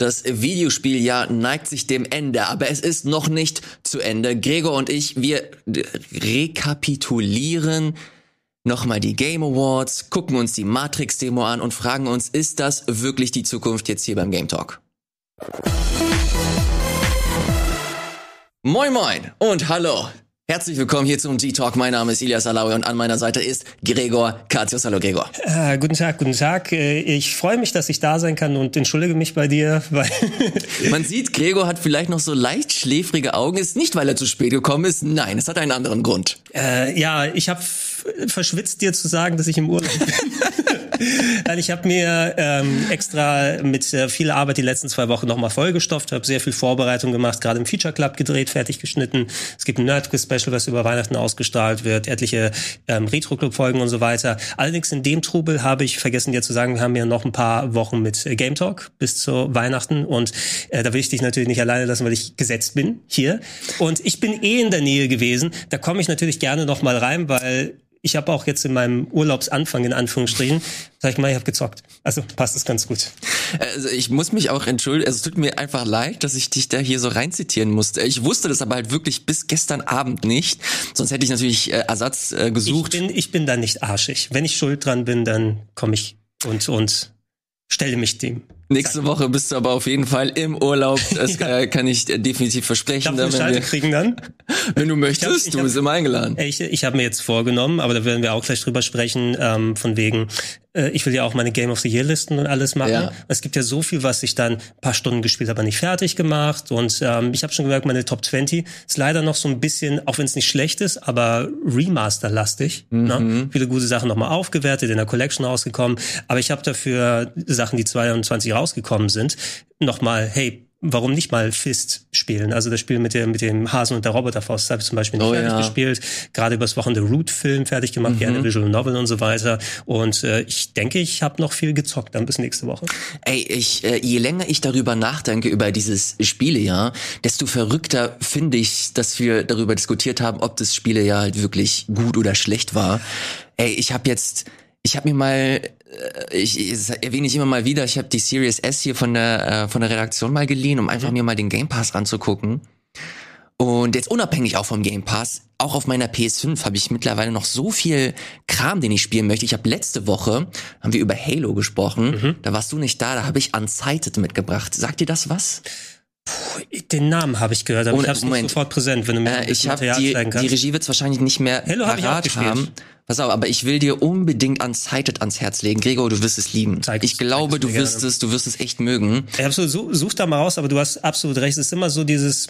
Das Videospieljahr neigt sich dem Ende, aber es ist noch nicht zu Ende. Gregor und ich, wir rekapitulieren nochmal die Game Awards, gucken uns die Matrix-Demo an und fragen uns, ist das wirklich die Zukunft jetzt hier beim Game Talk? Moin moin und hallo. Herzlich willkommen hier zum G-Talk. Mein Name ist Ilias Alawi und an meiner Seite ist Gregor Katius. Hallo Gregor. Äh, guten Tag, guten Tag. Äh, ich freue mich, dass ich da sein kann und entschuldige mich bei dir, weil Man sieht, Gregor hat vielleicht noch so leicht schläfrige Augen. Ist nicht, weil er zu spät gekommen ist. Nein, es hat einen anderen Grund. Äh, ja, ich habe verschwitzt dir zu sagen, dass ich im Urlaub bin. Nein, ich habe mir ähm, extra mit äh, viel Arbeit die letzten zwei Wochen nochmal vollgestopft, habe sehr viel Vorbereitung gemacht, gerade im Feature Club gedreht, fertig geschnitten. Es gibt ein Nerdquiz Special, was über Weihnachten ausgestrahlt wird, etliche ähm, Retro Club Folgen und so weiter. Allerdings in dem Trubel habe ich vergessen dir zu sagen, wir haben ja noch ein paar Wochen mit äh, Game Talk bis zu Weihnachten und äh, da will ich dich natürlich nicht alleine lassen, weil ich gesetzt bin hier und ich bin eh in der Nähe gewesen. Da komme ich natürlich gerne noch mal rein, weil ich habe auch jetzt in meinem Urlaubsanfang in Anführungsstrichen, sag ich mal, ich habe gezockt. Also passt es ganz gut. Also ich muss mich auch entschuldigen, also es tut mir einfach leid, dass ich dich da hier so reinzitieren musste. Ich wusste das aber halt wirklich bis gestern Abend nicht. Sonst hätte ich natürlich äh, Ersatz äh, gesucht. Ich bin, ich bin da nicht arschig. Wenn ich schuld dran bin, dann komme ich und, und stelle mich dem. Nächste Woche bist du aber auf jeden Fall im Urlaub. Das ja. kann ich definitiv versprechen. Darf ich eine kriegen dann? Wenn du möchtest, ich hab, ich du bist immer eingeladen. Ich, ich habe mir jetzt vorgenommen, aber da werden wir auch gleich drüber sprechen, ähm, von wegen, äh, ich will ja auch meine Game of the Year Listen und alles machen. Ja. Es gibt ja so viel, was ich dann paar Stunden gespielt habe, nicht fertig gemacht. Und ähm, ich habe schon gemerkt, meine Top 20 ist leider noch so ein bisschen, auch wenn es nicht schlecht ist, aber Remaster-lastig. Ne? Mhm. Ne? Viele gute Sachen nochmal aufgewertet, in der Collection rausgekommen. Aber ich habe dafür Sachen, die 22 rausgekommen sind, nochmal, hey, warum nicht mal Fist spielen? Also das Spiel mit dem, mit dem Hasen und der Roboterfaust habe ich zum Beispiel nicht oh, fertig ja. gespielt. Gerade übers Wochenende Root-Film fertig gemacht, mhm. gerne Visual Novel und so weiter. Und äh, ich denke, ich habe noch viel gezockt dann bis nächste Woche. Ey, ich, äh, je länger ich darüber nachdenke, über dieses Spielejahr, desto verrückter finde ich, dass wir darüber diskutiert haben, ob das Spielejahr halt wirklich gut oder schlecht war. Ey, ich habe jetzt ich habe mir mal, ich, ich erwähne ich immer mal wieder, ich habe die Series S hier von der äh, von der Redaktion mal geliehen, um einfach mhm. mir mal den Game Pass ranzugucken. Und jetzt unabhängig auch vom Game Pass, auch auf meiner PS5 habe ich mittlerweile noch so viel Kram, den ich spielen möchte. Ich habe letzte Woche, haben wir über Halo gesprochen, mhm. da warst du nicht da, da habe ich Unsighted mitgebracht. Sagt dir das was? Puh, den Namen habe ich gehört, aber oh, ich habe es nicht sofort präsent, wenn du mir äh, ich hab die, die Regie wird wahrscheinlich nicht mehr Halo parat hab haben. Pass auf, aber ich will dir unbedingt Unsighted ans Herz legen. Gregor, du wirst es lieben. Zeig, ich glaube, du wirst es, du wirst es echt mögen. Ich absolut, such da mal raus, aber du hast absolut recht. Es ist immer so dieses,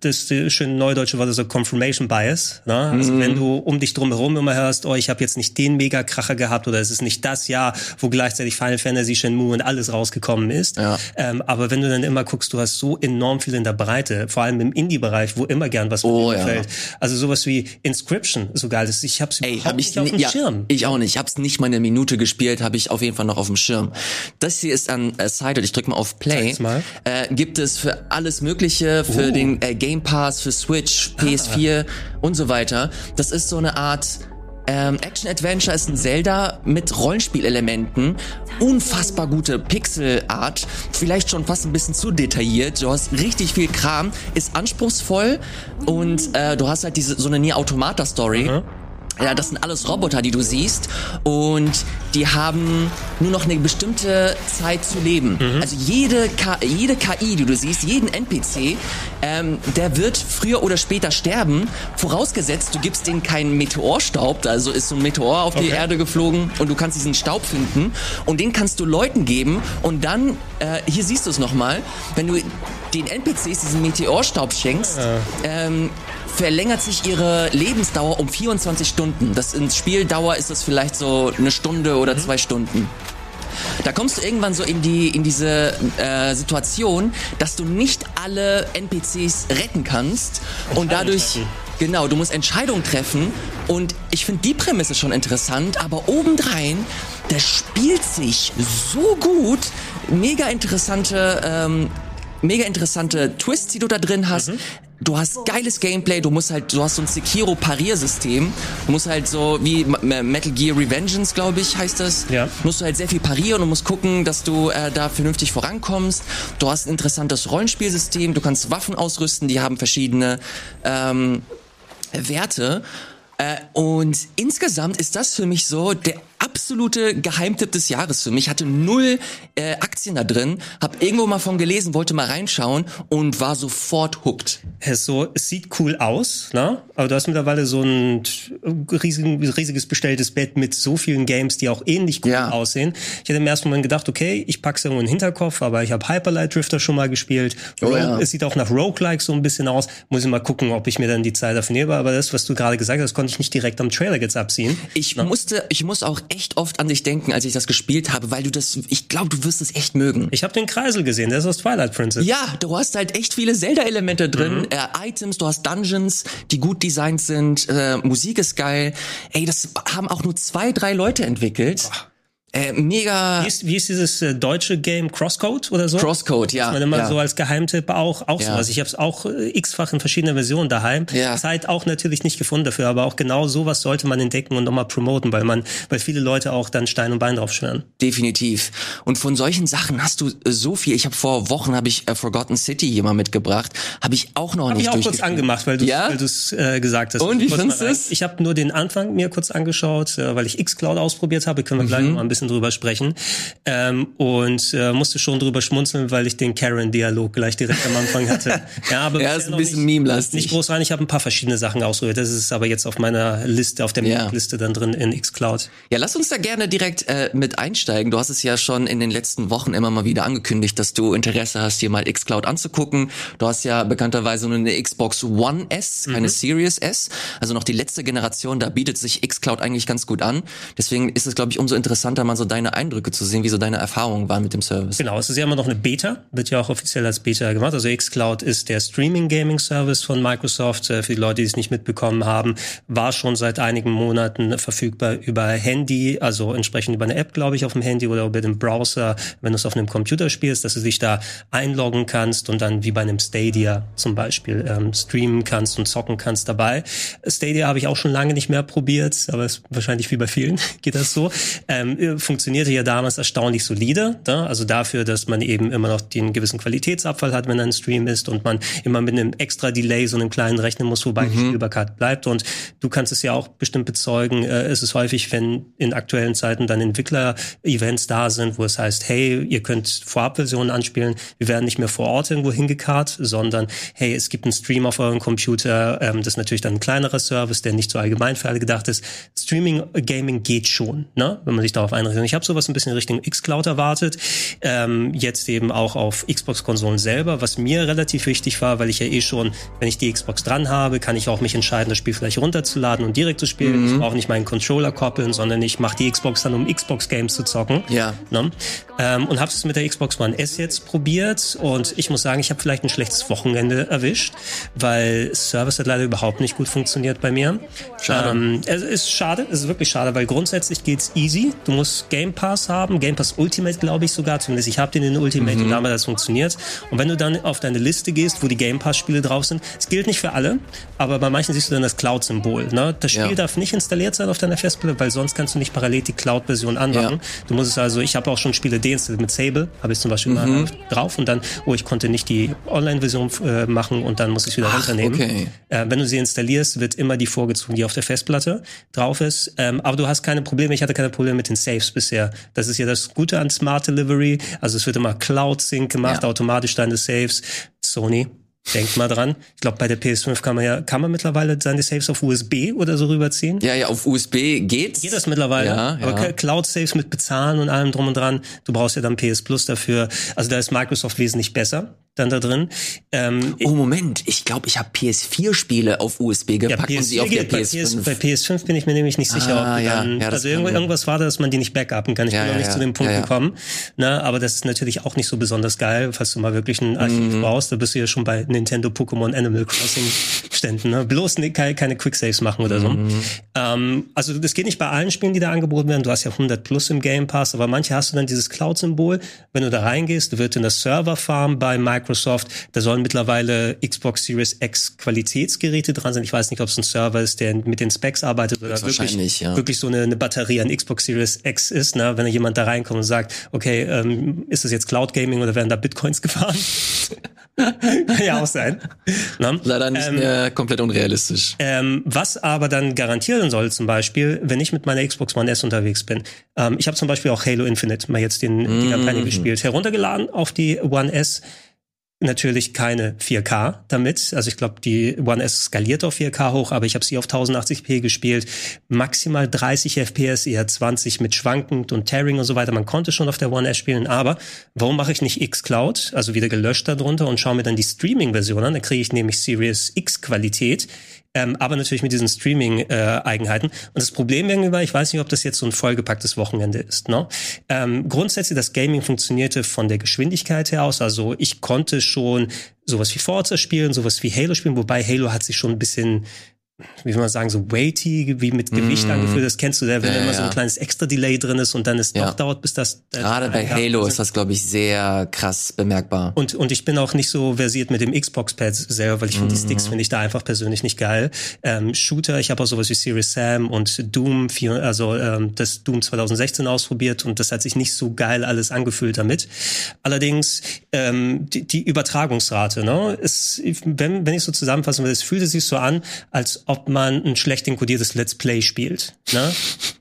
das schöne neudeutsche Wort, so Confirmation Bias. Ne? Also mhm. wenn du um dich drum herum immer hörst, oh, ich habe jetzt nicht den Mega-Kracher gehabt oder es ist nicht das Jahr, wo gleichzeitig Final Fantasy, Shenmue und alles rausgekommen ist. Ja. Ähm, aber wenn du dann immer guckst, du hast so enorm viel in der Breite, vor allem im Indie-Bereich, wo immer gern was oh, ja. fällt. Also sowas wie Inscription, so geil ist. Ich hab's Ey, hab ich nicht auf dem ja, Schirm. Ich auch nicht. Ich hab's nicht mal eine Minute gespielt, habe ich auf jeden Fall noch auf dem Schirm. Das hier ist an äh, Side, ich drück mal auf Play. Mal. Äh, gibt es für alles Mögliche, für uh. den äh, Game Pass, für Switch, PS4 ah. und so weiter. Das ist so eine Art ähm, Action-Adventure ist ein Zelda mit Rollenspielelementen. Unfassbar gute Pixel-Art. Vielleicht schon fast ein bisschen zu detailliert. Du hast richtig viel Kram. Ist anspruchsvoll. Und äh, du hast halt diese so eine Nier Automata-Story. Mhm. Ja, das sind alles Roboter, die du siehst. Und die haben nur noch eine bestimmte Zeit zu leben. Mhm. Also jede, K jede KI, die du siehst, jeden NPC, ähm, der wird früher oder später sterben. Vorausgesetzt, du gibst denen keinen Meteorstaub. Also ist so ein Meteor auf okay. die Erde geflogen und du kannst diesen Staub finden. Und den kannst du Leuten geben. Und dann, äh, hier siehst du es nochmal, wenn du den NPCs diesen Meteorstaub schenkst, ja. ähm, verlängert sich ihre Lebensdauer um 24 Stunden. Das in Spieldauer ist das vielleicht so eine Stunde oder mhm. zwei Stunden. Da kommst du irgendwann so in die in diese äh, Situation, dass du nicht alle NPCs retten kannst und dadurch genau, du musst Entscheidungen treffen und ich finde die Prämisse schon interessant, aber obendrein, das spielt sich so gut, mega interessante ähm, mega interessante Twists, die du da drin hast. Mhm du hast geiles Gameplay, du musst halt, du hast so ein Sekiro-Pariersystem. Du musst halt so wie Metal Gear Revengeance, glaube ich, heißt das. Ja. Musst du halt sehr viel parieren und musst gucken, dass du äh, da vernünftig vorankommst. Du hast ein interessantes Rollenspielsystem, du kannst Waffen ausrüsten, die haben verschiedene ähm, Werte. Äh, und insgesamt ist das für mich so der absolute Geheimtipp des Jahres für mich. Hatte null äh, Aktien da drin, hab irgendwo mal von gelesen, wollte mal reinschauen und war sofort hooked. Es, so, es sieht cool aus, ne? aber du hast mittlerweile so ein riesigen, riesiges bestelltes Bett mit so vielen Games, die auch ähnlich cool ja. aussehen. Ich hätte im ersten Moment gedacht, okay, ich pack's irgendwo in den Hinterkopf, aber ich habe Hyperlight Drifter schon mal gespielt. Oh, ja. Es sieht auch nach Roguelike so ein bisschen aus. Muss ich mal gucken, ob ich mir dann die Zeit dafür nehme. Aber das, was du gerade gesagt hast, konnte ich nicht direkt am Trailer jetzt abziehen. Ich ne? musste, ich muss auch echt oft an dich denken, als ich das gespielt habe, weil du das, ich glaube, du wirst es echt mögen. Ich habe den Kreisel gesehen, der ist aus Twilight Princess. Ja, du hast halt echt viele Zelda-Elemente drin, mhm. äh, Items, du hast Dungeons, die gut designt sind, äh, Musik ist geil. Ey, das haben auch nur zwei, drei Leute entwickelt. Boah. Äh, mega. Wie ist, wie ist dieses äh, deutsche Game Crosscode oder so? Crosscode, ja. Das man immer ja. so als Geheimtipp auch, auch ja. sowas. Ich habe es auch äh, x-fach in verschiedenen Versionen daheim. Ja. Zeit auch natürlich nicht gefunden dafür, aber auch genau sowas sollte man entdecken und nochmal promoten, weil man, weil viele Leute auch dann Stein und Bein drauf schwören. Definitiv. Und von solchen Sachen hast du äh, so viel. Ich habe vor Wochen habe ich äh, Forgotten City jemand mitgebracht, habe ich auch noch hab nicht. Ich auch kurz angemacht, weil du ja? weil du's, äh, gesagt hast. Und wie findest du es? Ich habe nur den Anfang mir kurz angeschaut, äh, weil ich Xcloud ausprobiert habe. Können wir mhm. gleich noch mal ein bisschen drüber sprechen. Ähm, und äh, musste schon drüber schmunzeln, weil ich den Karen-Dialog gleich direkt am Anfang hatte. Ja, aber ja, ist ein bisschen meme-lastig. Nicht groß rein. Ich habe ein paar verschiedene Sachen ausprobiert. Das ist aber jetzt auf meiner Liste, auf der ja. Liste dann drin in Xcloud. Ja, lass uns da gerne direkt äh, mit einsteigen. Du hast es ja schon in den letzten Wochen immer mal wieder angekündigt, dass du Interesse hast, dir mal Xcloud anzugucken. Du hast ja bekannterweise nur eine Xbox One S, keine mhm. Series S, also noch die letzte Generation. Da bietet sich Xcloud eigentlich ganz gut an. Deswegen ist es, glaube ich, umso interessanter, mal so deine Eindrücke zu sehen, wie so deine Erfahrungen waren mit dem Service. Genau, es ist ja immer noch eine Beta, wird ja auch offiziell als Beta gemacht. Also xCloud ist der Streaming-Gaming-Service von Microsoft. Äh, für die Leute, die es nicht mitbekommen haben, war schon seit einigen Monaten verfügbar über Handy, also entsprechend über eine App, glaube ich, auf dem Handy oder über den Browser, wenn du es auf einem Computer spielst, dass du dich da einloggen kannst und dann wie bei einem Stadia zum Beispiel ähm, streamen kannst und zocken kannst dabei. Stadia habe ich auch schon lange nicht mehr probiert, aber es wahrscheinlich wie bei vielen geht das so. Ähm, äh, funktionierte ja damals erstaunlich solide. Da? Also dafür, dass man eben immer noch den gewissen Qualitätsabfall hat, wenn ein Stream ist und man immer mit einem extra Delay so einem kleinen rechnen muss, wobei mhm. die Spielbarkeit bleibt. Und du kannst es ja auch bestimmt bezeugen, äh, es ist häufig, wenn in aktuellen Zeiten dann Entwickler-Events da sind, wo es heißt, hey, ihr könnt Vorabversionen anspielen, wir werden nicht mehr vor Ort irgendwo hingekarrt, sondern hey, es gibt einen Stream auf eurem Computer, ähm, das ist natürlich dann ein kleinerer Service, der nicht so allgemein für alle gedacht ist. Streaming, Gaming geht schon, ne? wenn man sich darauf einrichtet. Und ich habe sowas ein bisschen Richtung xCloud erwartet. Ähm, jetzt eben auch auf Xbox-Konsolen selber, was mir relativ wichtig war, weil ich ja eh schon, wenn ich die Xbox dran habe, kann ich auch mich entscheiden, das Spiel vielleicht runterzuladen und direkt zu spielen. Mhm. Ich brauche nicht meinen Controller koppeln, sondern ich mache die Xbox dann, um Xbox-Games zu zocken. Ja. Ne? Ähm, und habe es mit der Xbox One S jetzt probiert und ich muss sagen, ich habe vielleicht ein schlechtes Wochenende erwischt, weil Service hat leider überhaupt nicht gut funktioniert bei mir. Schade. Ähm, es ist schade, es ist wirklich schade, weil grundsätzlich geht's easy. Du musst Game Pass haben. Game Pass Ultimate, glaube ich sogar. Zumindest ich habe den in Ultimate mhm. und damit das funktioniert. Und wenn du dann auf deine Liste gehst, wo die Game Pass Spiele drauf sind, es gilt nicht für alle, aber bei manchen siehst du dann das Cloud-Symbol. Ne? Das Spiel ja. darf nicht installiert sein auf deiner Festplatte, weil sonst kannst du nicht parallel die Cloud-Version anmachen. Ja. Du musst es also, ich habe auch schon Spiele deinstalliert mit Sable, habe ich zum Beispiel mhm. mal drauf und dann, oh, ich konnte nicht die Online-Version äh, machen und dann muss ich wieder Ach, runternehmen. Okay. Äh, wenn du sie installierst, wird immer die vorgezogen, die auf der Festplatte drauf ist. Ähm, aber du hast keine Probleme, ich hatte keine Probleme mit den Saves bisher. Das ist ja das Gute an Smart Delivery. Also es wird immer Cloud Sync gemacht, ja. automatisch deine Saves. Sony, Denkt mal dran. Ich glaube, bei der PS5 kann man ja, kann man mittlerweile seine Saves auf USB oder so rüberziehen. Ja, ja, auf USB geht's. Geht das mittlerweile. Ja, Aber ja. Cloud Saves mit Bezahlen und allem drum und dran. Du brauchst ja dann PS Plus dafür. Also da ist Microsoft wesentlich besser dann da drin. Ähm, oh Moment, ich glaube, ich habe PS4-Spiele auf USB gepackt ja, und sie auf der PS5. Bei, PS, bei PS5 bin ich mir nämlich nicht sicher, ah, ob ja, dann, ja, also irgendwas, war da, dass man die nicht backupen kann. Ich bin noch nicht zu dem Punkt gekommen. Na, aber das ist natürlich auch nicht so besonders geil, falls du mal wirklich ein Archiv mhm. brauchst. Da bist du ja schon bei Nintendo Pokémon Animal Crossing Ständen. Ne? Bloß ne, keine, Quicksaves machen oder so. Mhm. Ähm, also das geht nicht bei allen Spielen, die da angeboten werden. Du hast ja 100 plus im Game Pass, aber manche hast du dann dieses Cloud-Symbol. Wenn du da reingehst, wird in der Server-Farm bei Microsoft Microsoft. Da sollen mittlerweile Xbox Series X Qualitätsgeräte dran sein. Ich weiß nicht, ob es ein Server ist, der mit den Specs arbeitet oder wirklich, ja. wirklich so eine, eine, Batterie an Xbox Series X ist. Ne? Wenn jemand da reinkommt und sagt, okay, ähm, ist das jetzt Cloud Gaming oder werden da Bitcoins gefahren? Kann ja auch sein. Ne? Leider nicht ähm, mehr komplett unrealistisch. Ähm, was aber dann garantieren soll, zum Beispiel, wenn ich mit meiner Xbox One S unterwegs bin. Ähm, ich habe zum Beispiel auch Halo Infinite mal jetzt den, mm. die Kampagne gespielt, heruntergeladen auf die One S natürlich keine 4K damit. Also ich glaube, die One S skaliert auf 4K hoch, aber ich habe sie auf 1080p gespielt. Maximal 30 FPS, eher 20 mit schwankend und Tearing und so weiter. Man konnte schon auf der One S spielen, aber warum mache ich nicht xCloud, also wieder gelöscht darunter und schaue mir dann die Streaming-Version an? Da kriege ich nämlich Series X Qualität ähm, aber natürlich mit diesen Streaming-Eigenheiten. Äh, und das Problem gegenüber, ich weiß nicht, ob das jetzt so ein vollgepacktes Wochenende ist. Ne? Ähm, grundsätzlich, das Gaming funktionierte von der Geschwindigkeit her aus. Also ich konnte schon sowas wie Forza spielen, sowas wie Halo spielen, wobei Halo hat sich schon ein bisschen wie soll man sagen, so weighty, wie mit Gewicht mm. angefühlt. Das kennst du, wenn ja, immer so ein kleines extra Delay drin ist und dann es ja. doch dauert, bis das. Äh, Gerade bei Halo ist das, glaube ich, sehr krass bemerkbar. Und, und ich bin auch nicht so versiert mit dem Xbox-Pad selber, weil ich finde, mm. die Sticks mhm. finde ich da einfach persönlich nicht geil. Ähm, Shooter, ich habe auch sowas wie Serious Sam und Doom, 4, also ähm, das Doom 2016 ausprobiert und das hat sich nicht so geil alles angefühlt damit. Allerdings ähm, die, die Übertragungsrate, ne, ist, wenn, wenn ich so zusammenfassen will, es fühlte sich so an, als ob man ein schlecht inkodiertes Let's Play spielt. Ne?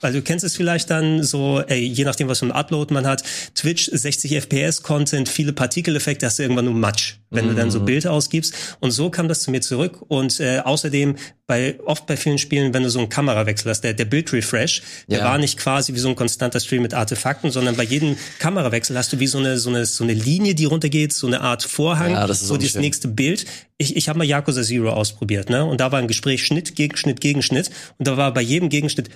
Weil du kennst es vielleicht dann so, ey, je nachdem, was für ein Upload man hat, Twitch 60 FPS Content, viele Partikeleffekte, hast du irgendwann nur Matsch, wenn mm. du dann so mhm. Bild ausgibst. Und so kam das zu mir zurück. Und äh, außerdem bei oft bei vielen Spielen, wenn du so einen Kamerawechsel hast, der, der Bildrefresh, der ja. war nicht quasi wie so ein konstanter Stream mit Artefakten, sondern bei jedem Kamerawechsel hast du wie so eine so eine so eine Linie, die runtergeht, so eine Art Vorhang, ja, das so das nächste Bild. Ich, ich habe mal Yakuza Zero ausprobiert, ne? Und da war ein Gespräch Schnitt, Gegenschnitt, Gegenschnitt. Und da war bei jedem Gegenschnitt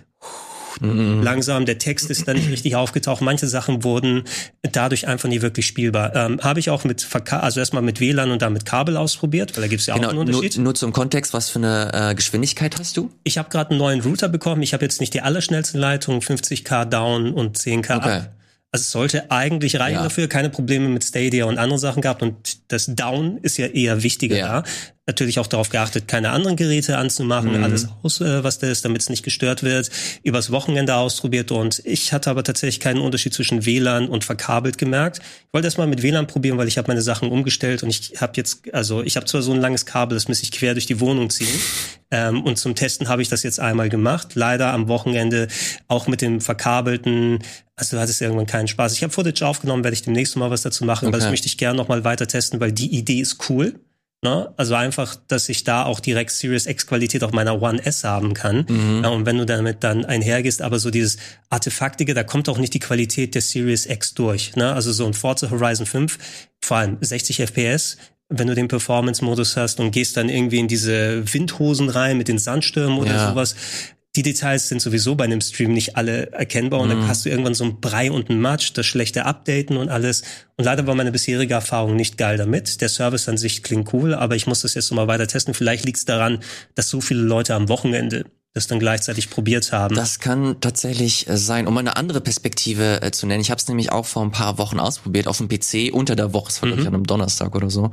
mhm. langsam, der Text ist dann nicht richtig aufgetaucht. Manche Sachen wurden dadurch einfach nie wirklich spielbar. Ähm, Habe ich auch mit also erstmal mit WLAN und dann mit Kabel ausprobiert, weil da gibt's ja genau, auch einen Unterschied. Nur, nur zum Kontext, was für eine äh, Geschwindigkeit hast du? Ich habe gerade einen neuen Router bekommen. Ich habe jetzt nicht die allerschnellste Leitung, 50k down und 10k okay. up. Also es sollte eigentlich reichen ja. dafür, keine Probleme mit Stadia und anderen Sachen gehabt und das Down ist ja eher wichtiger ja. da natürlich auch darauf geachtet, keine anderen Geräte anzumachen, mhm. alles aus, äh, was da ist, damit es nicht gestört wird. Übers Wochenende ausprobiert und ich hatte aber tatsächlich keinen Unterschied zwischen WLAN und verkabelt gemerkt. Ich wollte erstmal mit WLAN probieren, weil ich habe meine Sachen umgestellt und ich habe jetzt, also ich habe zwar so ein langes Kabel, das muss ich quer durch die Wohnung ziehen. Ähm, und zum Testen habe ich das jetzt einmal gemacht. Leider am Wochenende auch mit dem verkabelten also hat es irgendwann keinen Spaß. Ich habe Footage aufgenommen, werde ich demnächst mal was dazu machen, okay. aber das möchte ich gerne noch mal weiter testen, weil die Idee ist cool. Ne? Also einfach, dass ich da auch direkt Series X Qualität auf meiner One S haben kann. Mhm. Ja, und wenn du damit dann einhergehst, aber so dieses Artefaktige, da kommt auch nicht die Qualität der Series X durch. Ne? Also so ein Forza Horizon 5, vor allem 60 FPS, wenn du den Performance-Modus hast und gehst dann irgendwie in diese Windhosen rein mit den Sandstürmen oder ja. sowas, die Details sind sowieso bei einem Stream nicht alle erkennbar und mhm. dann hast du irgendwann so ein Brei und ein Matsch, das schlechte Updaten und alles. Und leider war meine bisherige Erfahrung nicht geil damit. Der Service an sich klingt cool, aber ich muss das jetzt nochmal weiter testen. Vielleicht liegt es daran, dass so viele Leute am Wochenende das dann gleichzeitig probiert haben. Das kann tatsächlich äh, sein. Um eine andere Perspektive äh, zu nennen, ich habe es nämlich auch vor ein paar Wochen ausprobiert auf dem PC unter der Woche, es war mhm. ich an einem Donnerstag oder so.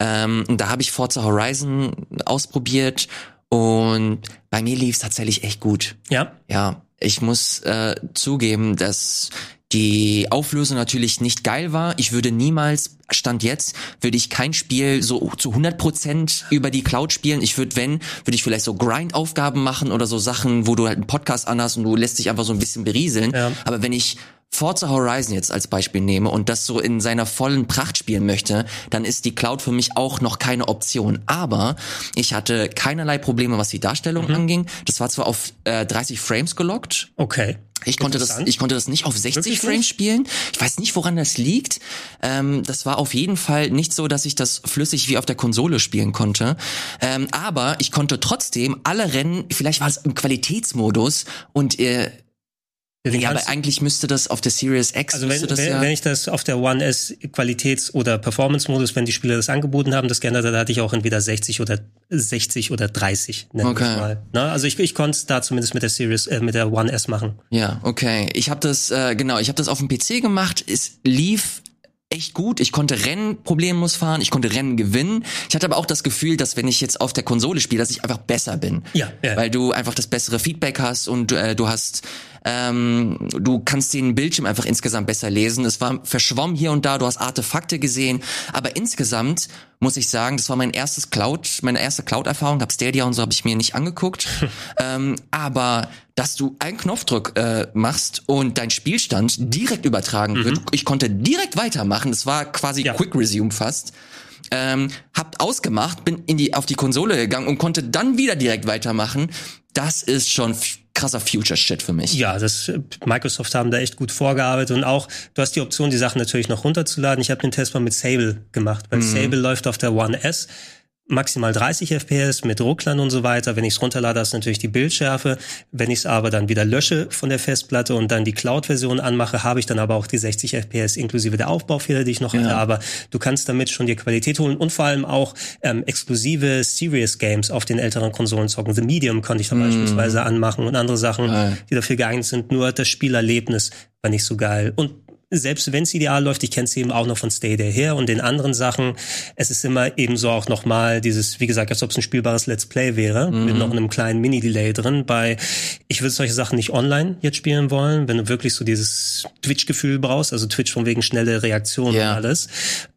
Ähm, da habe ich Forza Horizon ausprobiert und bei mir lief es tatsächlich echt gut. Ja. Ja. Ich muss äh, zugeben, dass die Auflösung natürlich nicht geil war. Ich würde niemals, Stand jetzt, würde ich kein Spiel so zu 100% über die Cloud spielen. Ich würde, wenn, würde ich vielleicht so Grind-Aufgaben machen oder so Sachen, wo du halt einen Podcast anhast und du lässt dich einfach so ein bisschen berieseln. Ja. Aber wenn ich Forza Horizon jetzt als Beispiel nehme und das so in seiner vollen Pracht spielen möchte, dann ist die Cloud für mich auch noch keine Option. Aber ich hatte keinerlei Probleme, was die Darstellung mhm. anging. Das war zwar auf äh, 30 Frames gelockt. Okay. Ich konnte das, ich konnte das nicht auf 60 Wirklich Frames nicht? spielen. Ich weiß nicht, woran das liegt. Ähm, das war auf jeden Fall nicht so, dass ich das flüssig wie auf der Konsole spielen konnte. Ähm, aber ich konnte trotzdem alle Rennen, vielleicht war es im Qualitätsmodus und äh, ja, aber eigentlich müsste das auf der Series X. Also wenn, wenn, ja wenn, ich das auf der One S Qualitäts- oder Performance-Modus, wenn die Spieler das angeboten haben, das geändert, da hatte ich auch entweder 60 oder 60 oder 30. Okay. Ich mal. Na, also ich, ich konnte es da zumindest mit der Series, äh, mit der One S machen. Ja, okay. Ich habe das äh, genau, ich habe das auf dem PC gemacht. Es lief echt gut. Ich konnte Rennen problemlos fahren, ich konnte Rennen gewinnen. Ich hatte aber auch das Gefühl, dass wenn ich jetzt auf der Konsole spiele, dass ich einfach besser bin. Ja. ja. Weil du einfach das bessere Feedback hast und äh, du hast ähm, du kannst den Bildschirm einfach insgesamt besser lesen. Es war verschwommen hier und da, du hast Artefakte gesehen, aber insgesamt muss ich sagen, das war mein erstes Cloud, meine erste Cloud-Erfahrung. Hab Stadia und so habe ich mir nicht angeguckt, ähm, aber dass du einen Knopfdruck äh, machst und dein Spielstand direkt übertragen mhm. wird. Ich konnte direkt weitermachen. Das war quasi ja. Quick Resume fast ähm, habt ausgemacht, bin in die auf die Konsole gegangen und konnte dann wieder direkt weitermachen. Das ist schon krasser Future Shit für mich. Ja, das Microsoft haben da echt gut vorgearbeitet und auch du hast die Option, die Sachen natürlich noch runterzuladen. Ich habe den Test mal mit Sable gemacht, weil mhm. Sable läuft auf der One S maximal 30 FPS mit Rucklern und so weiter. Wenn ich es runterlade, ist natürlich die Bildschärfe. Wenn ich es aber dann wieder lösche von der Festplatte und dann die Cloud-Version anmache, habe ich dann aber auch die 60 FPS inklusive der Aufbaufehler, die ich noch ja. hatte. Aber du kannst damit schon die Qualität holen und vor allem auch ähm, exklusive Serious Games auf den älteren Konsolen zocken. The Medium konnte ich da mm. beispielsweise anmachen und andere Sachen, ja. die dafür geeignet sind. Nur das Spielerlebnis war nicht so geil. Und selbst wenn es ideal läuft, ich kenne es eben auch noch von Stay There her und den anderen Sachen, es ist immer ebenso auch nochmal dieses, wie gesagt, als ob es ein spielbares Let's Play wäre, mhm. mit noch einem kleinen Mini-Delay drin. Bei, ich würde solche Sachen nicht online jetzt spielen wollen, wenn du wirklich so dieses Twitch-Gefühl brauchst, also Twitch von wegen schnelle Reaktion yeah. und alles.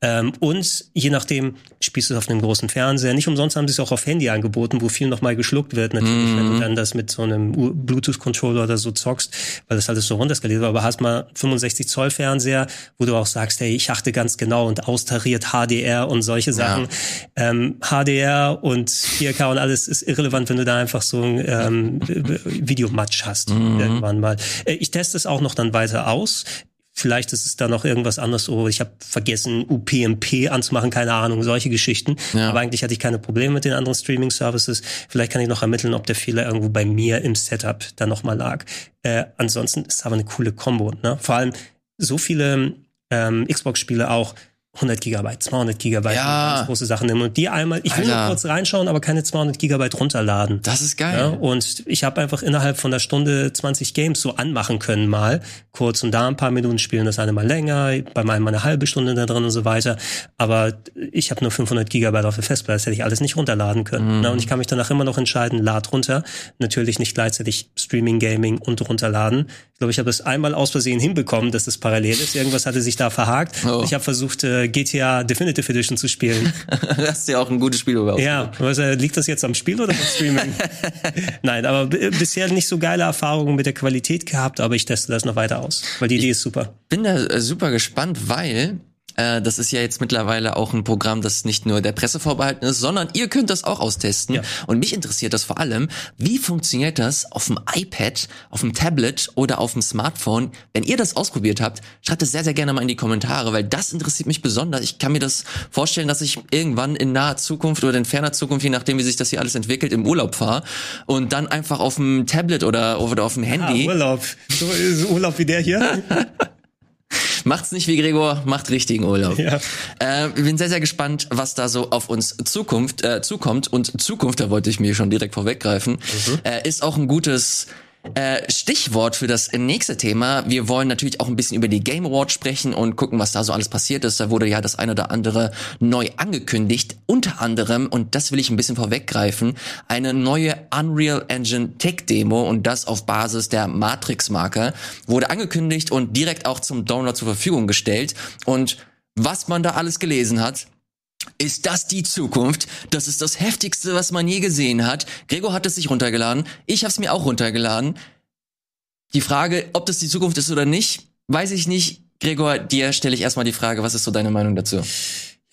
Ähm, und je nachdem, spielst du es auf einem großen Fernseher. Nicht umsonst haben sie es auch auf Handy angeboten, wo viel nochmal geschluckt wird, natürlich, mhm. wenn du dann das mit so einem Bluetooth-Controller oder so zockst, weil das alles so runterskaliert war, aber hast mal 65 Zoll Fernseher, wo du auch sagst, hey, ich achte ganz genau und austariert HDR und solche Sachen. Ja. Ähm, HDR und 4K und alles ist irrelevant, wenn du da einfach so ein ähm, Videomatch hast mhm. irgendwann mal. Äh, ich teste es auch noch dann weiter aus. Vielleicht ist es da noch irgendwas anderes. Oh, ich habe vergessen, UPnP anzumachen, keine Ahnung, solche Geschichten. Ja. Aber eigentlich hatte ich keine Probleme mit den anderen Streaming-Services. Vielleicht kann ich noch ermitteln, ob der Fehler irgendwo bei mir im Setup da nochmal lag. Äh, ansonsten ist es aber eine coole Kombo. Ne? Vor allem, so viele ähm, Xbox-Spiele auch 100 Gigabyte, 200 Gigabyte, ja. ganz große Sachen nehmen und die einmal, ich will Alter. nur kurz reinschauen, aber keine 200 Gigabyte runterladen. Das ist geil. Ja, und ich habe einfach innerhalb von einer Stunde 20 Games so anmachen können mal, kurz und da ein paar Minuten spielen, das eine mal länger, bei meinem mal eine halbe Stunde da drin und so weiter. Aber ich habe nur 500 Gigabyte auf der Festplatte, das hätte ich alles nicht runterladen können. Mhm. Na, und ich kann mich danach immer noch entscheiden, lad runter. Natürlich nicht gleichzeitig Streaming, Gaming und runterladen. Ich glaube, ich habe es einmal aus Versehen hinbekommen, dass das parallel ist. Irgendwas hatte sich da verhakt. Oh. Ich habe versucht, äh, GTA Definitive Edition zu spielen. das ist ja auch ein gutes Spiel überhaupt. Ja, was, äh, liegt das jetzt am Spiel oder am Streaming? Nein, aber bisher nicht so geile Erfahrungen mit der Qualität gehabt, aber ich teste das noch weiter aus, weil die Idee ist super. Bin da äh, super gespannt, weil äh, das ist ja jetzt mittlerweile auch ein Programm, das nicht nur der Presse vorbehalten ist, sondern ihr könnt das auch austesten. Ja. Und mich interessiert das vor allem, wie funktioniert das auf dem iPad, auf dem Tablet oder auf dem Smartphone? Wenn ihr das ausprobiert habt, schreibt es sehr, sehr gerne mal in die Kommentare, weil das interessiert mich besonders. Ich kann mir das vorstellen, dass ich irgendwann in naher Zukunft oder in ferner Zukunft, je nachdem, wie sich das hier alles entwickelt, im Urlaub fahre und dann einfach auf dem Tablet oder, oder auf dem Handy. Ah, Urlaub. So, so Urlaub wie der hier. Macht's nicht wie Gregor, macht richtigen Urlaub. Ja. Äh, bin sehr, sehr gespannt, was da so auf uns Zukunft äh, zukommt. Und Zukunft, da wollte ich mir schon direkt vorweggreifen, mhm. äh, ist auch ein gutes äh, Stichwort für das nächste Thema. Wir wollen natürlich auch ein bisschen über die Game Awards sprechen und gucken, was da so alles passiert ist. Da wurde ja das eine oder andere neu angekündigt. Unter anderem, und das will ich ein bisschen vorweggreifen, eine neue Unreal Engine Tech Demo und das auf Basis der Matrix-Marke wurde angekündigt und direkt auch zum Download zur Verfügung gestellt. Und was man da alles gelesen hat, ist das die Zukunft? Das ist das heftigste, was man je gesehen hat. Gregor hat es sich runtergeladen. Ich habe es mir auch runtergeladen. Die Frage, ob das die Zukunft ist oder nicht, weiß ich nicht. Gregor, dir stelle ich erstmal die Frage, was ist so deine Meinung dazu?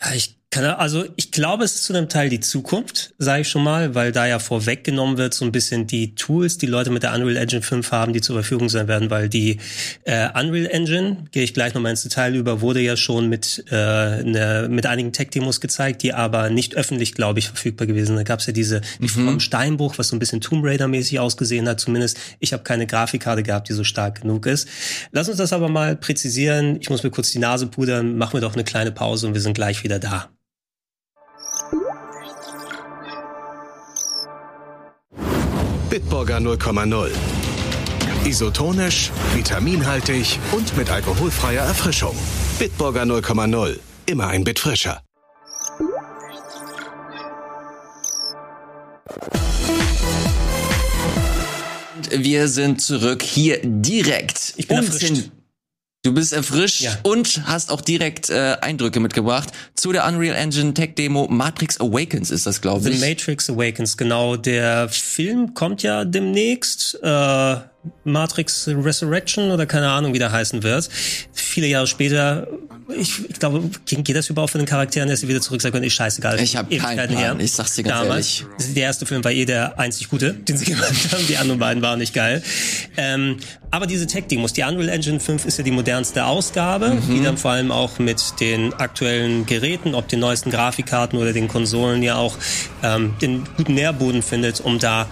Ja, ich also ich glaube, es ist zu einem Teil die Zukunft, sage ich schon mal, weil da ja vorweggenommen wird so ein bisschen die Tools, die Leute mit der Unreal Engine 5 haben, die zur Verfügung sein werden, weil die äh, Unreal Engine, gehe ich gleich nochmal ins Detail über, wurde ja schon mit äh, ne, mit einigen Tech-Demos gezeigt, die aber nicht öffentlich, glaube ich, verfügbar gewesen. Da gab es ja diese die mhm. vom Steinbruch, was so ein bisschen Tomb Raider-mäßig ausgesehen hat. Zumindest ich habe keine Grafikkarte gehabt, die so stark genug ist. Lass uns das aber mal präzisieren. Ich muss mir kurz die Nase pudern, machen wir doch eine kleine Pause und wir sind gleich wieder da. Bitburger 0,0. Isotonisch, vitaminhaltig und mit alkoholfreier Erfrischung. Bitburger 0,0. Immer ein Bit frischer. Wir sind zurück hier direkt. Ich bin erfrischt. Du bist erfrischt Ja. und hast auch direkt äh, Eindrücke mitgebracht zu der Unreal Engine Tech Demo Matrix Awakens ist das, glaube The ich. Matrix Awakens, genau. Der Film kommt ja demnächst. Äh, Matrix Resurrection oder keine Ahnung, wie der heißen wird. Viele Jahre später, ich, ich glaube, geht das überhaupt für den Charakteren, dass sie wieder zurück sagen können, ist scheißegal. Ich hab keinen Plan, ich sag's dir ganz Damals. ehrlich. Der erste Film war eh der einzig gute, den sie gemacht haben. Die anderen beiden waren nicht geil. Ähm, aber diese Tech-Demos, die Unreal Engine 5 ist ja die modernste Ausgabe, Mhm. die dann vor allem auch mit den aktuellen Geräten, ob den neuesten Grafikkarten oder den Konsolen ja auch ähm, den guten Nährboden findet, um da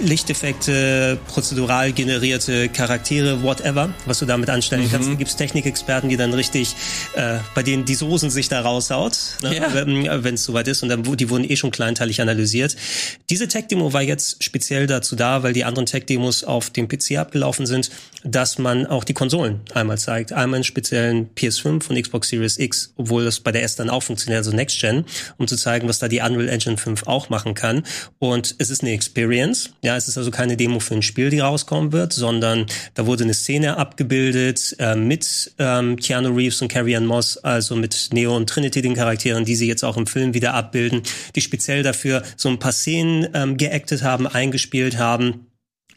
Lichteffekte, prozedural generierte Charaktere, whatever, was du damit anstellen kannst. Da gibt's Technikexperten, die dann richtig, äh, bei denen die Soßen sich da raushaut, ne, Ja. wenn es soweit ist. Und dann, die wurden eh schon kleinteilig analysiert. Diese Tech-Demo war jetzt speziell dazu da, weil die anderen Tech-Demos auf dem PC abgelaufen sind, dass man auch die Konsolen einmal zeigt. Einmal einen speziellen PS5 und Xbox Series X, obwohl das bei der S dann auch funktioniert, also Next Gen, um zu zeigen, was da die Unreal Engine 5 auch machen kann. Und es ist eine Experience. Ja, es ist also keine Demo für ein Spiel, die rauskommen wird, sondern da wurde eine Szene abgebildet äh, mit ähm, Keanu Reeves und Carrie Ann Moss, also mit Neo und Trinity, den Charakteren, die sie jetzt auch im Film wieder abbilden, die speziell dafür so ein paar Szenen ähm, geactet haben, eingespielt haben.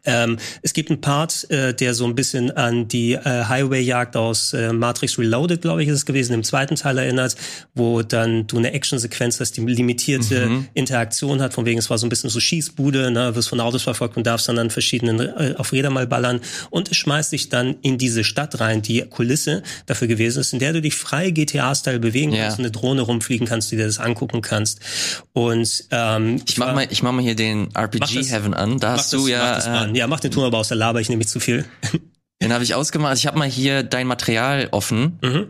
Ähm, es gibt einen Part, äh, der so ein bisschen an die äh, Highway-Jagd aus äh, Matrix Reloaded, glaube ich, ist es gewesen, im zweiten Teil erinnert, wo dann du eine Action-Sequenz hast, die limitierte Interaktion hat, von wegen es war so ein bisschen so Schießbude, ne, wirst von Autos verfolgt und darfst dann an verschiedenen äh, auf Räder mal ballern und es schmeißt dich dann in diese Stadt rein, die Kulisse dafür gewesen ist, in der du dich frei GTA-Style bewegen Ja. kannst, eine Drohne rumfliegen kannst, die dir das angucken kannst und ähm, Ich mach mal, ich mach mal hier den RPG. Heaven an. Da hast du ja, äh. Ja, mach den Ton aber aus der Laber, ich nehme nicht zu viel. den habe ich ausgemacht. Ich habe mal hier dein Material offen. Mhm.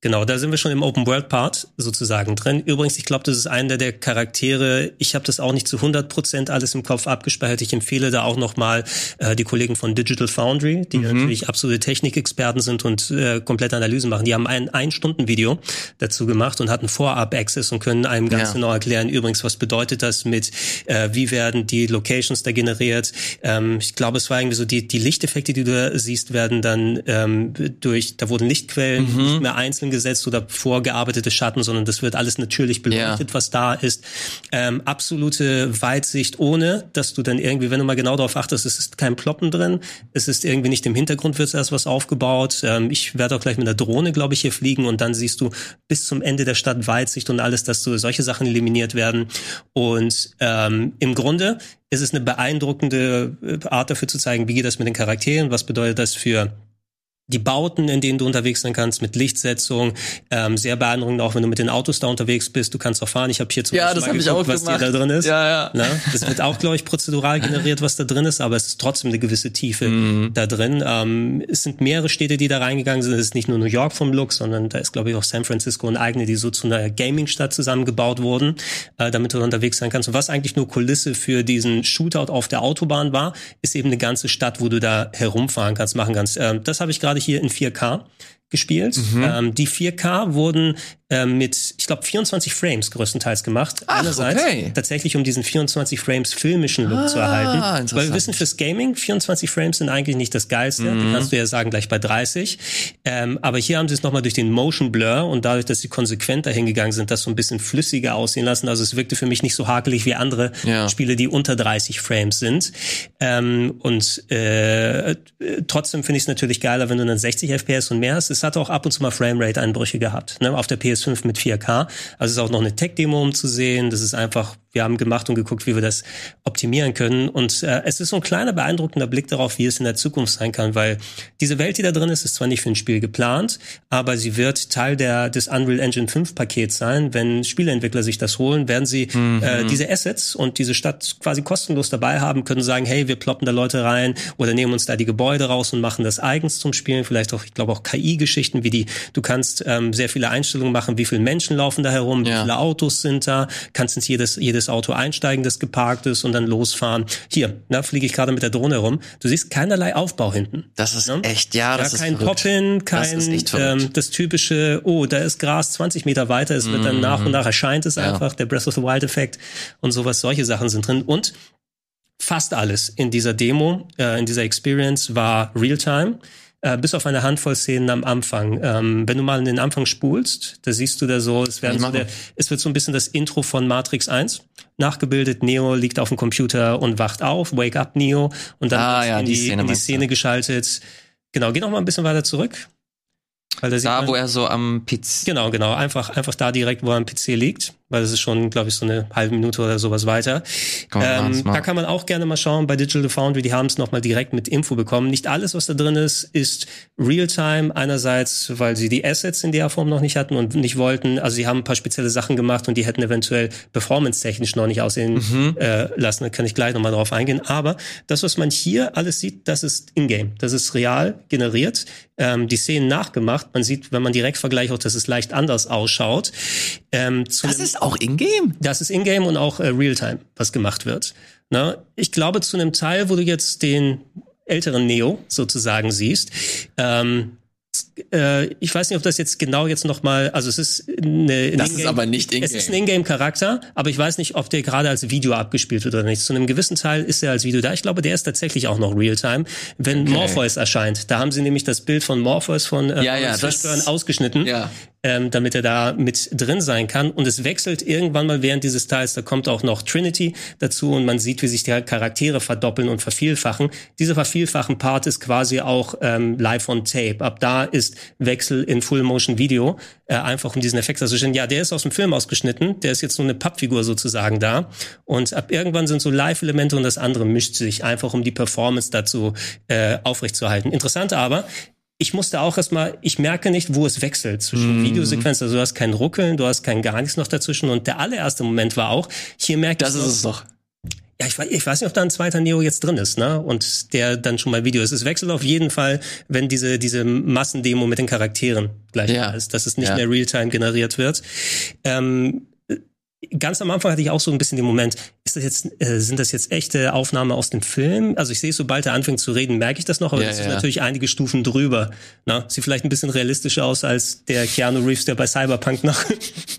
Genau, da sind wir schon im Open World Part sozusagen drin. Übrigens, ich glaube, das ist einer der Charaktere. Ich habe das auch nicht zu 100 Prozent alles im Kopf abgespeichert. Ich empfehle da auch nochmal äh, die Kollegen von Digital Foundry, die natürlich absolute Technikexperten sind und äh, komplette Analysen machen. Die haben ein Ein-Stunden-Video dazu gemacht und hatten Vorab-Access und können einem ganz Ja. genau erklären, übrigens, was bedeutet das mit, äh, wie werden die Locations da generiert. Ähm, ich glaube, es war irgendwie so, die, die Lichteffekte, die du da siehst, werden dann ähm, durch, da wurden Lichtquellen nicht mehr einzeln gesetzt oder vorgearbeitete Schatten, sondern das wird alles natürlich beleuchtet, Ja. was da ist. Ähm, absolute Weitsicht, ohne dass du dann irgendwie, wenn du mal genau darauf achtest, es ist kein Ploppen drin, es ist irgendwie nicht im Hintergrund wird erst was aufgebaut. Ähm, ich werde auch gleich mit einer Drohne, glaube ich, hier fliegen und dann siehst du bis zum Ende der Stadt Weitsicht und alles, dass so solche Sachen eliminiert werden. Und ähm, im Grunde ist es eine beeindruckende äh, Art dafür zu zeigen, wie geht das mit den Charakteren, was bedeutet das für die Bauten, in denen du unterwegs sein kannst, mit Lichtsetzung, ähm, sehr beeindruckend, auch wenn du mit den Autos da unterwegs bist. Du kannst auch fahren. Ich habe hier zum Ja, Beispiel mal geguckt, was da drin ist. Ja, ja. Na, das wird auch, glaube ich, prozedural generiert, was da drin ist, aber es ist trotzdem eine gewisse Tiefe Mhm. da drin. Ähm, es sind mehrere Städte, die da reingegangen sind. Es ist nicht nur New York vom Look, sondern da ist, glaube ich, auch San Francisco und eigene, die so zu einer Gaming-Stadt zusammengebaut wurden, äh, damit du unterwegs sein kannst. Und was eigentlich nur Kulisse für diesen Shootout auf der Autobahn war, ist eben eine ganze Stadt, wo du da herumfahren kannst, machen kannst. Ähm, das habe ich gerade hier in 4K gespielt. Mhm. Ähm, die 4K wurden ähm, mit, ich glaube, 24 Frames größtenteils gemacht. Ach, Einerseits okay. tatsächlich, um diesen 24 Frames filmischen Look zu Ah, erhalten. Weil wir wissen, fürs Gaming 24 Frames sind eigentlich nicht das Geilste. Mhm. Die kannst du ja sagen gleich bei 30. Ähm, aber hier haben sie es nochmal durch den Motion Blur und dadurch, dass sie konsequent dahin gegangen sind, das so ein bisschen flüssiger aussehen lassen. Also es wirkte für mich nicht so hakelig wie andere Ja. Spiele, die unter 30 Frames sind. Ähm, und äh, trotzdem finde ich es natürlich geiler, wenn du dann 60 FPS und mehr hast. Es hat auch ab und zu mal Framerate-Einbrüche gehabt, ne, auf der PS5 mit 4K. Also ist auch noch eine Tech-Demo, um zu sehen. Das ist einfach, wir haben gemacht und geguckt, wie wir das optimieren können. Und äh, es ist so ein kleiner beeindruckender Blick darauf, wie es in der Zukunft sein kann, weil diese Welt, die da drin ist, ist zwar nicht für ein Spiel geplant, aber sie wird Teil der, des Unreal Engine 5 Pakets sein. Wenn Spieleentwickler sich das holen, werden sie äh, diese Assets und diese Stadt quasi kostenlos dabei haben, können sagen, hey, wir ploppen da Leute rein oder nehmen uns da die Gebäude raus und machen das eigens zum Spielen. Vielleicht auch, ich glaube auch KI-Geschichten, wie die, du kannst ähm, sehr viele Einstellungen machen, wie viele Menschen laufen da herum, wie Ja. viele Autos sind da, kannst ins jedes, jede jedes Auto einsteigen, das geparkt ist und dann losfahren. Hier, da fliege ich gerade mit der Drohne rum. Du siehst keinerlei Aufbau hinten. Das ist ne? echt, ja, das ja, kein ist Poppin, kein das, ähm, das typische, oh, da ist Gras 20 Meter weiter, es wird dann nach und nach erscheint es ja. einfach, der Breath of the Wild Effekt und sowas, solche Sachen sind drin. Und fast alles in dieser Demo, äh, in dieser Experience war Realtime. Äh, bis auf eine Handvoll Szenen am Anfang. Ähm, wenn du mal in den Anfang spulst, da siehst du da so, es, werden so der, es wird so ein bisschen das Intro von Matrix 1 nachgebildet. Neo liegt auf dem Computer und wacht auf, Wake up Neo und dann ah, ja, in die, die Szene, in die Szene geschaltet. Genau, geh noch mal ein bisschen weiter zurück. Da wo er so am PC. Genau, genau. Einfach, einfach da direkt, wo er am PC liegt weil es ist schon, glaube ich, so eine halbe Minute oder sowas weiter. Ähm, da kann man auch gerne mal schauen bei Digital Foundry, die haben es nochmal direkt mit Info bekommen. Nicht alles, was da drin ist, ist Realtime. Einerseits, weil sie die Assets in der Form noch nicht hatten und nicht wollten. Also sie haben ein paar spezielle Sachen gemacht und die hätten eventuell performance-technisch noch nicht aussehen mhm. äh, lassen. Da kann ich gleich nochmal drauf eingehen. Aber das, was man hier alles sieht, das ist in-game. Das ist real generiert. Ähm, die Szenen nachgemacht. Man sieht, wenn man direkt vergleicht, auch, dass es leicht anders ausschaut. Ähm, das ist auch in-game? Das ist in-game und auch äh, Real-Time, was gemacht wird. Na, ich glaube, zu einem Teil, wo du jetzt den älteren Neo sozusagen siehst, ähm, äh, ich weiß nicht, ob das jetzt genau jetzt noch mal, also es ist eine, das ist aber nicht in-game. Es ist ein In-game-Charakter, aber ich weiß nicht, ob der gerade als Video abgespielt wird oder nicht. Zu einem gewissen Teil ist er als Video da. Ich glaube, der ist tatsächlich auch noch Real-Time, wenn okay. Morpheus erscheint. Da haben sie nämlich das Bild von Morpheus von äh, ja, ja, das, ausgeschnitten. Ja ähm, damit er da mit drin sein kann. Und es wechselt irgendwann mal während dieses Teils, da kommt auch noch Trinity dazu und man sieht, wie sich die Charaktere verdoppeln und vervielfachen. Dieser vervielfachen Part ist quasi auch ähm, live on tape. Ab da ist Wechsel in Full Motion Video, äh, einfach um diesen Effekt darzustellen. Ja, der ist aus dem Film ausgeschnitten, der ist jetzt nur eine Pappfigur sozusagen da. Und ab irgendwann sind so Live-Elemente und das andere mischt sich einfach, um die Performance dazu äh, aufrechtzuerhalten. Interessant aber, ich musste auch erstmal, ich merke nicht, wo es wechselt zwischen mm. Videosequenzen. Also du hast kein Ruckeln, du hast kein gar nichts noch dazwischen. Und der allererste Moment war auch, hier merke ich. Das ist es doch. Ja, ich, ich weiß nicht, ob da ein zweiter Neo jetzt drin ist, ne? Und der dann schon mal Video ist. Es wechselt auf jeden Fall, wenn diese, diese Massendemo mit den Charakteren gleich ja. ist, dass es nicht ja. mehr Realtime generiert wird. Ähm, ganz am Anfang hatte ich auch so ein bisschen den Moment, ist das jetzt, äh, sind das jetzt echte Aufnahmen aus dem Film? Also ich sehe, sobald er anfängt zu reden, merke ich das noch, aber ja, das ist ja. natürlich einige Stufen drüber. Na, sieht vielleicht ein bisschen realistischer aus als der Keanu Reeves, der bei Cyberpunk noch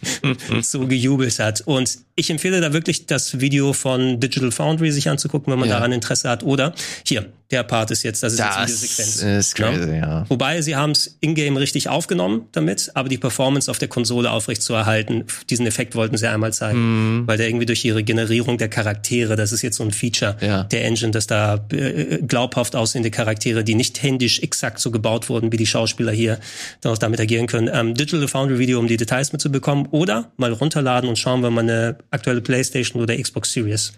so gejubelt hat. Und ich empfehle da wirklich das Video von Digital Foundry sich anzugucken, wenn man ja. daran Interesse hat. Oder hier, der Part ist jetzt, das ist das jetzt Videosequenz. Ist crazy, ja? ja. Wobei sie haben es in-game richtig aufgenommen damit, aber die Performance auf der Konsole aufrechtzuerhalten, diesen Effekt wollten sie einmal zeigen, mhm. weil der irgendwie durch ihre Generierung der Charaktere, das ist jetzt so ein Feature ja. der Engine, dass da äh, glaubhaft aussehende Charaktere, die nicht händisch exakt so gebaut wurden, wie die Schauspieler hier, dann auch damit agieren können. Ähm, Digital Foundry Video, um die Details mitzubekommen oder mal runterladen und schauen, wenn man eine aktuelle PlayStation oder Xbox Series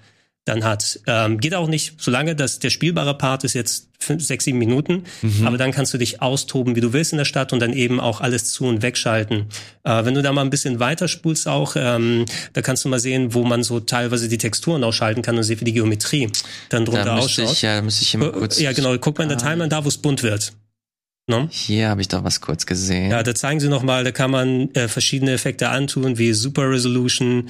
dann hat. Ähm, geht auch nicht, solange das der spielbare Part ist jetzt fünf, sechs, sieben Minuten, mhm. aber dann kannst du dich austoben, wie du willst in der Stadt und dann eben auch alles zu und wegschalten. Äh, wenn du da mal ein bisschen weiter spulst auch, ähm, da kannst du mal sehen, wo man so teilweise die Texturen ausschalten kann und sieht, wie die Geometrie dann drunter da ausschaut. Ich, ja, da muss ich immer kurz. Ja, genau. Guck mal in der. Timeline da, wo es bunt wird. No? Hier habe ich doch was kurz gesehen. Ja, da zeigen sie nochmal, da kann man äh, verschiedene Effekte antun, wie Super Resolution,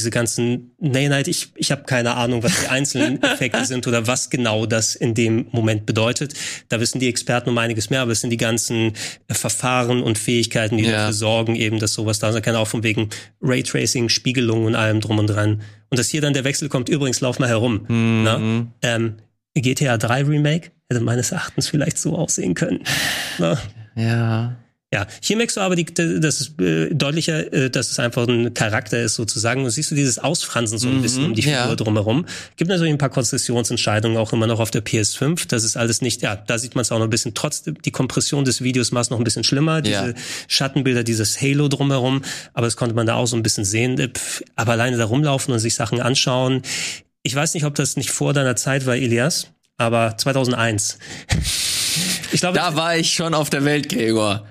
diese ganzen, nee, nein, ich, ich habe keine Ahnung, was die einzelnen Effekte sind oder was genau das in dem Moment bedeutet. Da wissen die Experten um einiges mehr, aber es sind die ganzen Verfahren und Fähigkeiten, die ja. dafür sorgen, eben, dass sowas da sein kann, auch von wegen Raytracing, Spiegelung und allem drum und dran. Und dass hier dann der Wechsel kommt, übrigens, lauf mal herum. Mhm. Na? Ähm, GTA 3 Remake hätte meines Erachtens vielleicht so aussehen können. Na? Ja. Ja, hier merkst du aber, die, das ist äh, deutlicher, äh, dass es einfach ein Charakter ist sozusagen. Und siehst du dieses Ausfransen so ein mhm, bisschen um die Figur ja. drumherum. Gibt natürlich ein paar Konzessionsentscheidungen auch immer noch auf der PS5. Das ist alles nicht, ja, da sieht man es auch noch ein bisschen. Trotz die Kompression des Videos macht es noch ein bisschen schlimmer. Diese ja. Schattenbilder, dieses Halo drumherum. Aber das konnte man da auch so ein bisschen sehen. Äh, aber alleine da rumlaufen und sich Sachen anschauen. Ich weiß nicht, ob das nicht vor deiner Zeit war, Elias, aber 2001. Ich glaube, da war ich schon auf der Welt, Gregor.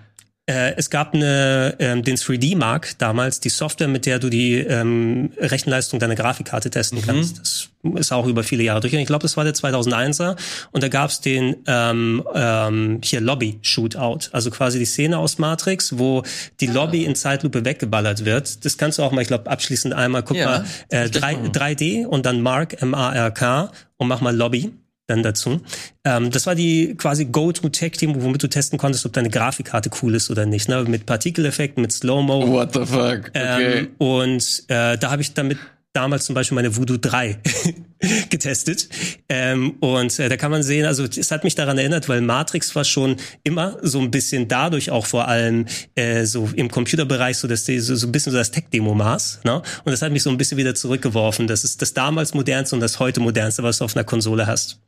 Äh, es gab eine, ähm, den 3D-Mark damals, die Software, mit der du die ähm, Rechenleistung deiner Grafikkarte testen mhm. kannst. Das ist auch über viele Jahre durch. Ich glaube, das war der 2001er. Und da gab's den ähm, ähm, hier Lobby-Shootout. Also quasi die Szene aus Matrix, wo die ah. Lobby in Zeitlupe weggeballert wird. Das kannst du auch mal, ich glaube, abschließend einmal, guck ja, mal, äh, 3, 3D und dann Mark, M-A-R-K und mach mal Lobby dann dazu. Ähm, das war die quasi Go-To-Tech-Team, womit du testen konntest, ob deine Grafikkarte cool ist oder nicht. Ne? Mit Partikeleffekten, mit Slow-Mo. What the fuck? Okay. Ähm, und äh, da habe ich damit damals zum Beispiel meine Voodoo 3 getestet. Ähm, und äh, da kann man sehen, also es hat mich daran erinnert, weil Matrix war schon immer so ein bisschen dadurch auch vor allem äh, so im Computerbereich so, dass die, so, so ein bisschen so das Tech-Demo-Maß. Ne? Und das hat mich so ein bisschen wieder zurückgeworfen. Das ist das damals modernste und das heute modernste, was du auf einer Konsole hast.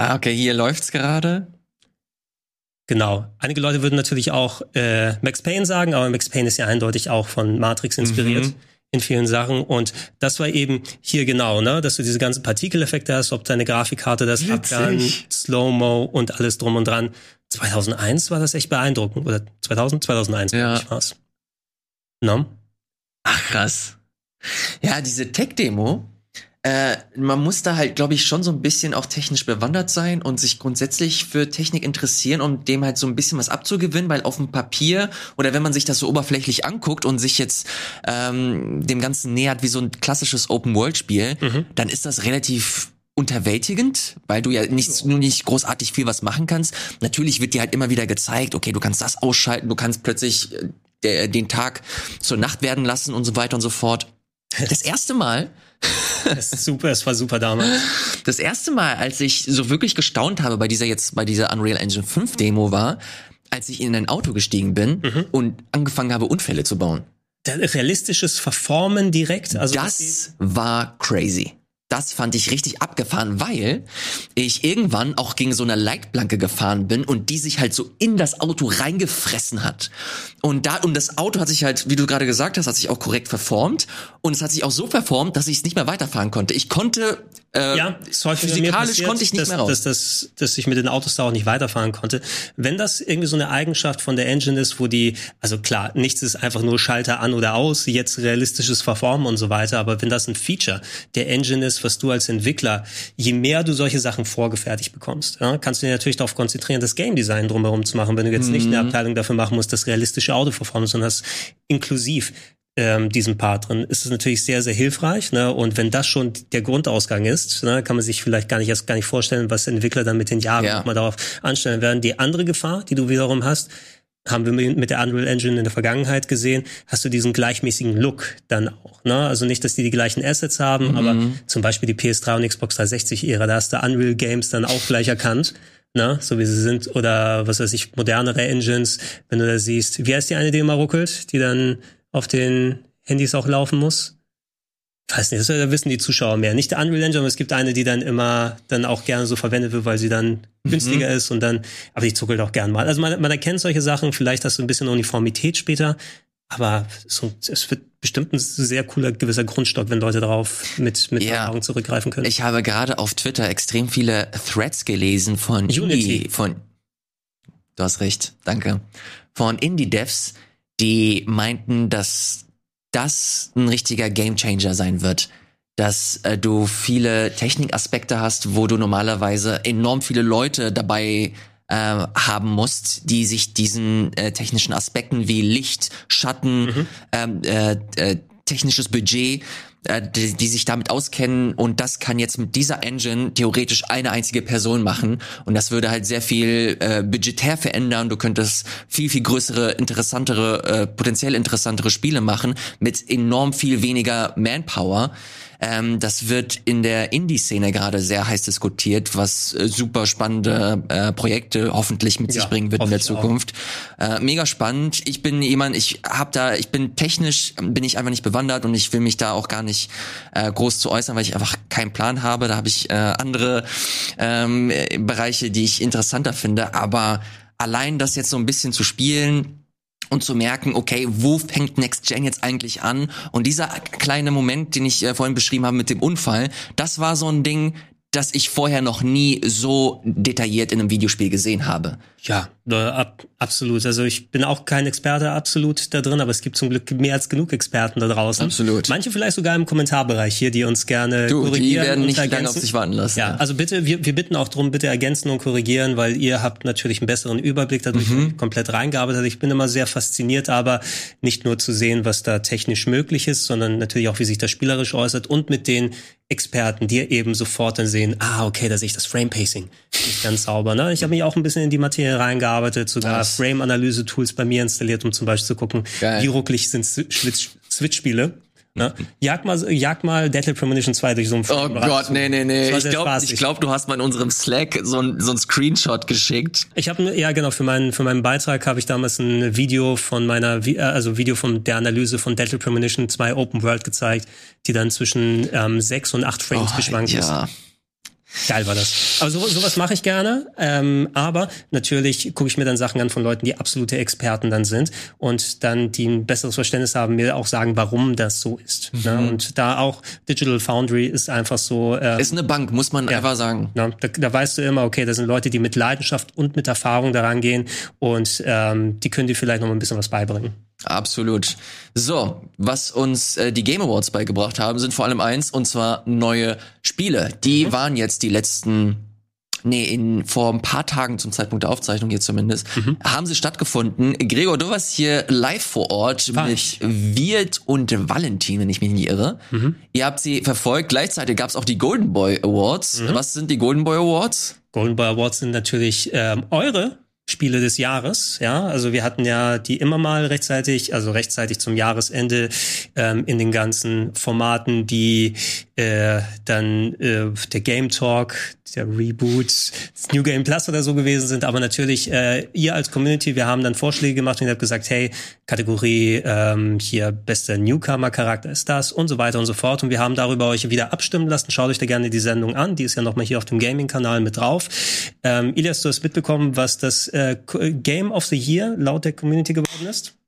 Ah, okay, hier läuft's gerade. Genau. Einige Leute würden natürlich auch äh, Max Payne sagen, aber Max Payne ist ja eindeutig auch von Matrix inspiriert. Mhm in vielen Sachen. Und das war eben hier genau, ne, dass du diese ganzen Partikeleffekte hast, ob deine Grafikkarte das abkann, Slow-Mo und alles drum und dran. 2001 war das echt beeindruckend. Oder 2000? 2001, ja. ich, war's. No? Ach, krass. Ja, diese Tech-Demo, äh, man muss da halt, glaube ich, schon so ein bisschen auch technisch bewandert sein und sich grundsätzlich für Technik interessieren, um dem halt so ein bisschen was abzugewinnen, weil auf dem Papier oder wenn man sich das so oberflächlich anguckt und sich jetzt ähm, dem Ganzen nähert wie so ein klassisches Open-World-Spiel, mhm. dann ist das relativ unterwältigend, weil du ja nicht, nur nicht großartig viel was machen kannst. Natürlich wird dir halt immer wieder gezeigt, okay, du kannst das ausschalten, du kannst plötzlich äh, den Tag zur Nacht werden lassen und so weiter und so fort. Das erste Mal, super, es war super damals. Das erste Mal, als ich so wirklich gestaunt habe bei dieser jetzt, bei dieser Unreal Engine 5 Demo war, als ich in ein Auto gestiegen bin mhm. und angefangen habe, Unfälle zu bauen. Realistisches Verformen direkt, also. Das war crazy das fand ich richtig abgefahren, weil ich irgendwann auch gegen so eine Leitplanke gefahren bin und die sich halt so in das Auto reingefressen hat. Und da, und das Auto hat sich halt, wie du gerade gesagt hast, hat sich auch korrekt verformt und es hat sich auch so verformt, dass ich es nicht mehr weiterfahren konnte. Ich konnte äh, ja, physikalisch passiert, konnte ich nicht dass, mehr raus. Dass, dass, dass ich mit den Autos da auch nicht weiterfahren konnte. Wenn das irgendwie so eine Eigenschaft von der Engine ist, wo die, also klar, nichts ist einfach nur Schalter an oder aus, jetzt realistisches Verformen und so weiter, aber wenn das ein Feature der Engine ist, was du als Entwickler, je mehr du solche Sachen vorgefertigt bekommst, ja, kannst du dir natürlich darauf konzentrieren, das Game Design drumherum zu machen, wenn du jetzt mhm. nicht eine Abteilung dafür machen musst, das realistische Auto verformen, sondern das inklusiv ähm, diesen Part drin, ist es natürlich sehr, sehr hilfreich. Ne? Und wenn das schon der Grundausgang ist, ne, kann man sich vielleicht gar nicht erst gar nicht vorstellen, was Entwickler dann mit den Jahren ja. mal darauf anstellen werden. Die andere Gefahr, die du wiederum hast, haben wir mit der Unreal Engine in der Vergangenheit gesehen, hast du diesen gleichmäßigen Look dann auch. Ne? Also nicht, dass die die gleichen Assets haben, mhm. aber zum Beispiel die PS3 und Xbox 360-Ära, da hast du Unreal Games dann auch gleich erkannt. Ne, so wie sie sind, oder was weiß ich, modernere Engines, wenn du da siehst. Wie heißt die eine, die immer ruckelt, die dann auf den Handys auch laufen muss? weiß nicht, das wissen die Zuschauer mehr. Nicht der Unreal Engine, aber es gibt eine, die dann immer dann auch gerne so verwendet wird, weil sie dann mhm. günstiger ist und dann, aber die zuckelt auch gern mal. Also man, man erkennt solche Sachen, vielleicht hast du ein bisschen Uniformität später, aber so, es wird bestimmt ein sehr cooler gewisser Grundstock, wenn Leute darauf mit, mit ja, Erfahrung zurückgreifen können. Ich habe gerade auf Twitter extrem viele Threads gelesen von Unity, Indie, von, du hast recht, danke, von Indie-Devs, die meinten, dass das ein richtiger Gamechanger sein wird. Dass äh, du viele Technikaspekte hast, wo du normalerweise enorm viele Leute dabei äh, haben musst, die sich diesen äh, technischen Aspekten wie Licht, Schatten, mhm. ähm, äh, äh, technisches Budget äh, die, die sich damit auskennen und das kann jetzt mit dieser Engine theoretisch eine einzige Person machen und das würde halt sehr viel äh, budgetär verändern. Du könntest viel, viel größere, interessantere, äh, potenziell interessantere Spiele machen mit enorm viel weniger Manpower. Ähm, das wird in der Indie-Szene gerade sehr heiß diskutiert, was äh, super spannende äh, Projekte hoffentlich mit ja, sich bringen wird in der Zukunft. Äh, mega spannend. Ich bin jemand, ich habe da, ich bin technisch, bin ich einfach nicht bewandert und ich will mich da auch gar nicht äh, groß zu äußern, weil ich einfach keinen Plan habe. Da habe ich äh, andere ähm, Bereiche, die ich interessanter finde. Aber allein das jetzt so ein bisschen zu spielen, und zu merken, okay, wo fängt Next Gen jetzt eigentlich an? Und dieser kleine Moment, den ich äh, vorhin beschrieben habe mit dem Unfall, das war so ein Ding, das ich vorher noch nie so detailliert in einem Videospiel gesehen habe. Ja, Ab, absolut. Also ich bin auch kein Experte absolut da drin, aber es gibt zum Glück mehr als genug Experten da draußen. Absolut. Manche vielleicht sogar im Kommentarbereich hier, die uns gerne du, korrigieren. Die werden nicht lange auf sich warten lassen. Ja, also bitte, wir, wir bitten auch drum, bitte ergänzen und korrigieren, weil ihr habt natürlich einen besseren Überblick dadurch mhm. komplett reingearbeitet. Ich bin immer sehr fasziniert, aber nicht nur zu sehen, was da technisch möglich ist, sondern natürlich auch, wie sich das spielerisch äußert und mit den Experten, die eben sofort dann sehen, ah, okay, da sehe ich das Frame-Pacing. Nicht ganz sauber. Ne? Ich habe mich auch ein bisschen in die Materie reingearbeitet, sogar Frame-Analyse-Tools bei mir installiert, um zum Beispiel zu gucken, Geil. wie ruckelig sind Switch-Spiele. Ne? Jag mal, jag mal Deadly Premonition 2 durch so einen Oh Gott, nee, nee, nee. Ich glaube, ich glaub, du hast mal in unserem Slack so ein, so ein Screenshot geschickt. Ich habe ja genau für meinen für meinen Beitrag habe ich damals ein Video von meiner äh, also Video von der Analyse von Deadly Premonition 2 Open World gezeigt, die dann zwischen ähm, 6 und 8 Frames oh, geschwankt ja. ist. Geil war das. Aber so, sowas mache ich gerne. Ähm, aber natürlich gucke ich mir dann Sachen an von Leuten, die absolute Experten dann sind und dann die ein besseres Verständnis haben, mir auch sagen, warum das so ist. Ne? Mhm. Ne? Und da auch Digital Foundry ist einfach so. Äh, ist eine Bank, muss man ja, einfach sagen. Ne? Da, da weißt du immer, okay, das sind Leute, die mit Leidenschaft und mit Erfahrung daran gehen und ähm, die können dir vielleicht noch mal ein bisschen was beibringen. Absolut. So, was uns äh, die Game Awards beigebracht haben, sind vor allem eins, und zwar neue Spiele. Die mhm. waren jetzt die letzten, nee, in, vor ein paar Tagen zum Zeitpunkt der Aufzeichnung hier zumindest, mhm. haben sie stattgefunden. Gregor, du warst hier live vor Ort War mit Wirt und Valentin, wenn ich mich nicht irre. Mhm. Ihr habt sie verfolgt. Gleichzeitig gab es auch die Golden Boy Awards. Mhm. Was sind die Golden Boy Awards? Golden Boy Awards sind natürlich ähm, eure Spiele des Jahres. Ja, also wir hatten ja die immer mal rechtzeitig, also rechtzeitig zum Jahresende ähm, in den ganzen Formaten, die äh, dann äh, der Game Talk, der Reboot, das New Game Plus oder so gewesen sind. Aber natürlich äh, ihr als Community, wir haben dann Vorschläge gemacht und ihr habt gesagt, hey, Kategorie ähm, hier bester Newcomer-Charakter ist das und so weiter und so fort. Und wir haben darüber euch wieder abstimmen lassen. Schaut euch da gerne die Sendung an. Die ist ja nochmal hier auf dem Gaming-Kanal mit drauf. Ähm, Ilias, du hast mitbekommen, was das äh, Game of the Year laut der Community geworden ist?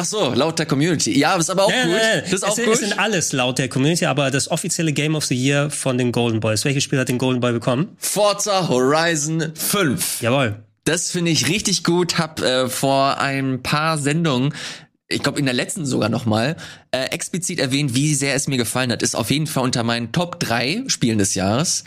Ach so, laut der Community. Ja, das ist aber auch ja, gut. Das ist auch es, gut. Es sind alles laut der Community, aber das offizielle Game of the Year von den Golden Boys. Welches Spiel hat den Golden Boy bekommen? Forza Horizon 5. Jawohl. Das finde ich richtig gut. Hab äh, vor ein paar Sendungen ich glaube in der letzten sogar noch mal äh, explizit erwähnt, wie sehr es mir gefallen hat. Ist auf jeden Fall unter meinen Top 3 Spielen des Jahres.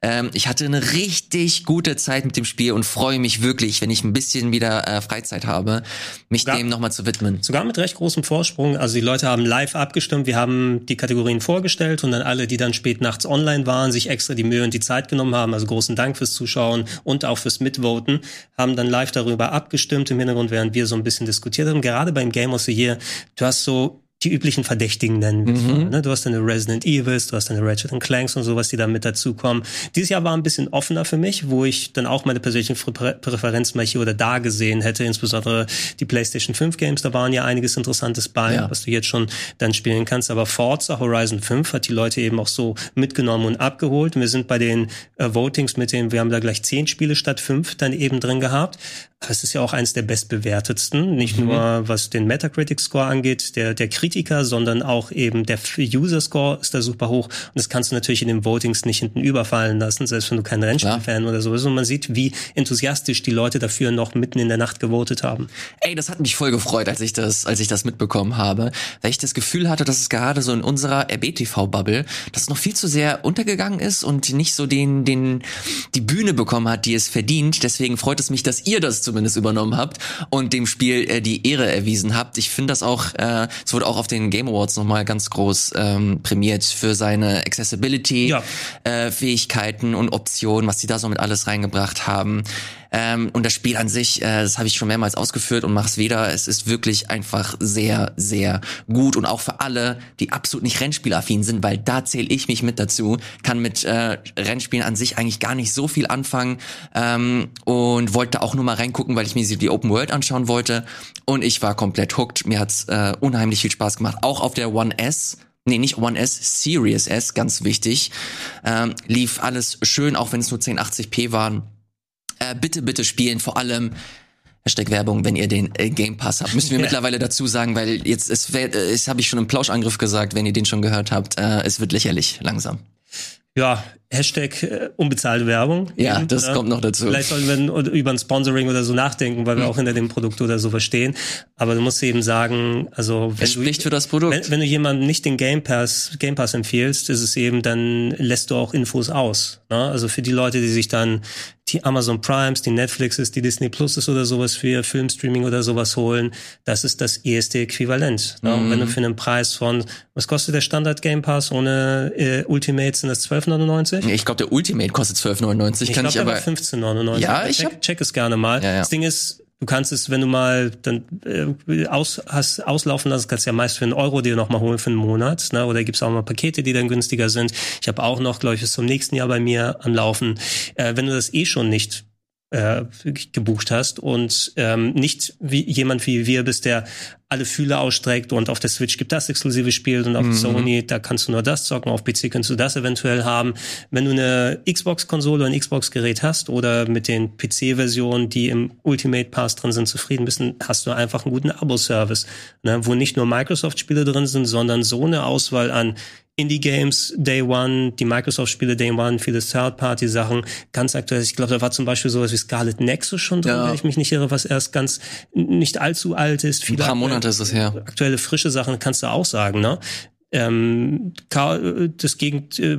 Ähm, ich hatte eine richtig gute Zeit mit dem Spiel und freue mich wirklich, wenn ich ein bisschen wieder äh, Freizeit habe, mich sogar, dem nochmal zu widmen. Sogar mit recht großem Vorsprung. Also die Leute haben live abgestimmt, wir haben die Kategorien vorgestellt und dann alle, die dann spät nachts online waren, sich extra die Mühe und die Zeit genommen haben, also großen Dank fürs Zuschauen und auch fürs Mitvoten, haben dann live darüber abgestimmt im Hintergrund, während wir so ein bisschen diskutiert haben. Gerade beim Game of the Year, du hast so die üblichen Verdächtigen nennen. Mhm. Ne? Du hast deine Resident Evils, du hast deine Ratchet Clanks und sowas, die da mit dazukommen. Dieses Jahr war ein bisschen offener für mich, wo ich dann auch meine persönlichen Präferenzen mal hier oder da gesehen hätte, insbesondere die PlayStation 5 Games, da waren ja einiges Interessantes bei, ja. was du jetzt schon dann spielen kannst. Aber Forza Horizon 5 hat die Leute eben auch so mitgenommen und abgeholt. Und wir sind bei den äh, Votings mit denen, wir haben da gleich zehn Spiele statt fünf dann eben drin gehabt. Es ist ja auch eins der bestbewertetsten, nicht mhm. nur was den Metacritic Score angeht, der, der Kritiker, sondern auch eben der User Score ist da super hoch. Und das kannst du natürlich in den Votings nicht hinten überfallen lassen, selbst wenn du kein Rennspielfan oder so bist. Und man sieht, wie enthusiastisch die Leute dafür noch mitten in der Nacht gewotet haben. Ey, das hat mich voll gefreut, als ich das, als ich das mitbekommen habe, weil ich das Gefühl hatte, dass es gerade so in unserer RBTV-Bubble, dass es noch viel zu sehr untergegangen ist und nicht so den, den, die Bühne bekommen hat, die es verdient. Deswegen freut es mich, dass ihr das zumindest übernommen habt und dem Spiel äh, die Ehre erwiesen habt. Ich finde das auch, äh, es wurde auch auf den Game Awards nochmal ganz groß ähm, prämiert für seine Accessibility, ja. äh, Fähigkeiten und Optionen, was sie da so mit alles reingebracht haben. Ähm, und das Spiel an sich, äh, das habe ich schon mehrmals ausgeführt und mach's wieder. Es ist wirklich einfach sehr, sehr gut und auch für alle, die absolut nicht Rennspielaffin sind, weil da zähle ich mich mit dazu, kann mit äh, Rennspielen an sich eigentlich gar nicht so viel anfangen ähm, und wollte auch nur mal reingucken, weil ich mir die Open World anschauen wollte und ich war komplett hooked. Mir hat's äh, unheimlich viel Spaß gemacht, auch auf der One S nee, nicht One S, Series S, ganz wichtig. Ähm, lief alles schön, auch wenn es nur 1080p waren. Äh, bitte, bitte spielen, vor allem Hashtag Werbung, wenn ihr den äh, Game Pass habt. Müssen wir ja. mittlerweile dazu sagen, weil jetzt es, es habe ich schon im Plauschangriff gesagt, wenn ihr den schon gehört habt, äh, es wird lächerlich langsam. Ja, Hashtag äh, unbezahlte Werbung. Ja, eben, das oder? kommt noch dazu. Vielleicht sollten wir über ein Sponsoring oder so nachdenken, weil wir mhm. auch hinter dem Produkt oder so verstehen. Aber du musst eben sagen, also wenn es spricht du, für das Produkt. Wenn, wenn, du jemandem nicht den Game Pass, Game Pass empfiehlst, ist es eben, dann lässt du auch Infos aus. Ne? Also für die Leute, die sich dann die Amazon Primes, die Netflixes, die Disney Pluses oder sowas für Filmstreaming oder sowas holen, das ist das ESD-Äquivalent. Ne? Mhm. wenn du für einen Preis von, was kostet der Standard Game Pass ohne äh, Ultimate, sind das 12,99? Ich glaube, der Ultimate kostet 12,99. Ich, ich glaube, aber 15,99. Ja, ich check, hab... check es gerne mal. Ja, ja. Das Ding ist, Du kannst es, wenn du mal dann äh, aus, hast auslaufen lassen, kannst du ja meist für einen Euro dir nochmal holen für einen Monat. Ne? Oder gibt's auch mal Pakete, die dann günstiger sind. Ich habe auch noch, glaube ich, bis zum nächsten Jahr bei mir anlaufen. Äh, wenn du das eh schon nicht äh, gebucht hast und ähm, nicht wie jemand wie wir bist, der alle Fühler ausstreckt und auf der Switch gibt das exklusive Spiel und auf mhm. Sony, da kannst du nur das zocken, auf PC kannst du das eventuell haben. Wenn du eine Xbox-Konsole oder ein Xbox-Gerät hast oder mit den PC-Versionen, die im Ultimate Pass drin sind, zufrieden bist, hast du einfach einen guten Abo-Service, ne, wo nicht nur Microsoft-Spiele drin sind, sondern so eine Auswahl an Indie-Games Day One, die Microsoft-Spiele Day One, viele Third-Party-Sachen, ganz aktuell. Ich glaube, da war zum Beispiel sowas wie Scarlet Nexus schon drin, ja. wenn ich mich nicht irre, was erst ganz nicht allzu alt ist. Viele Ein paar Monate ist es her. Aktuelle frische Sachen kannst du auch sagen, ne? Ähm, das Gegend, äh,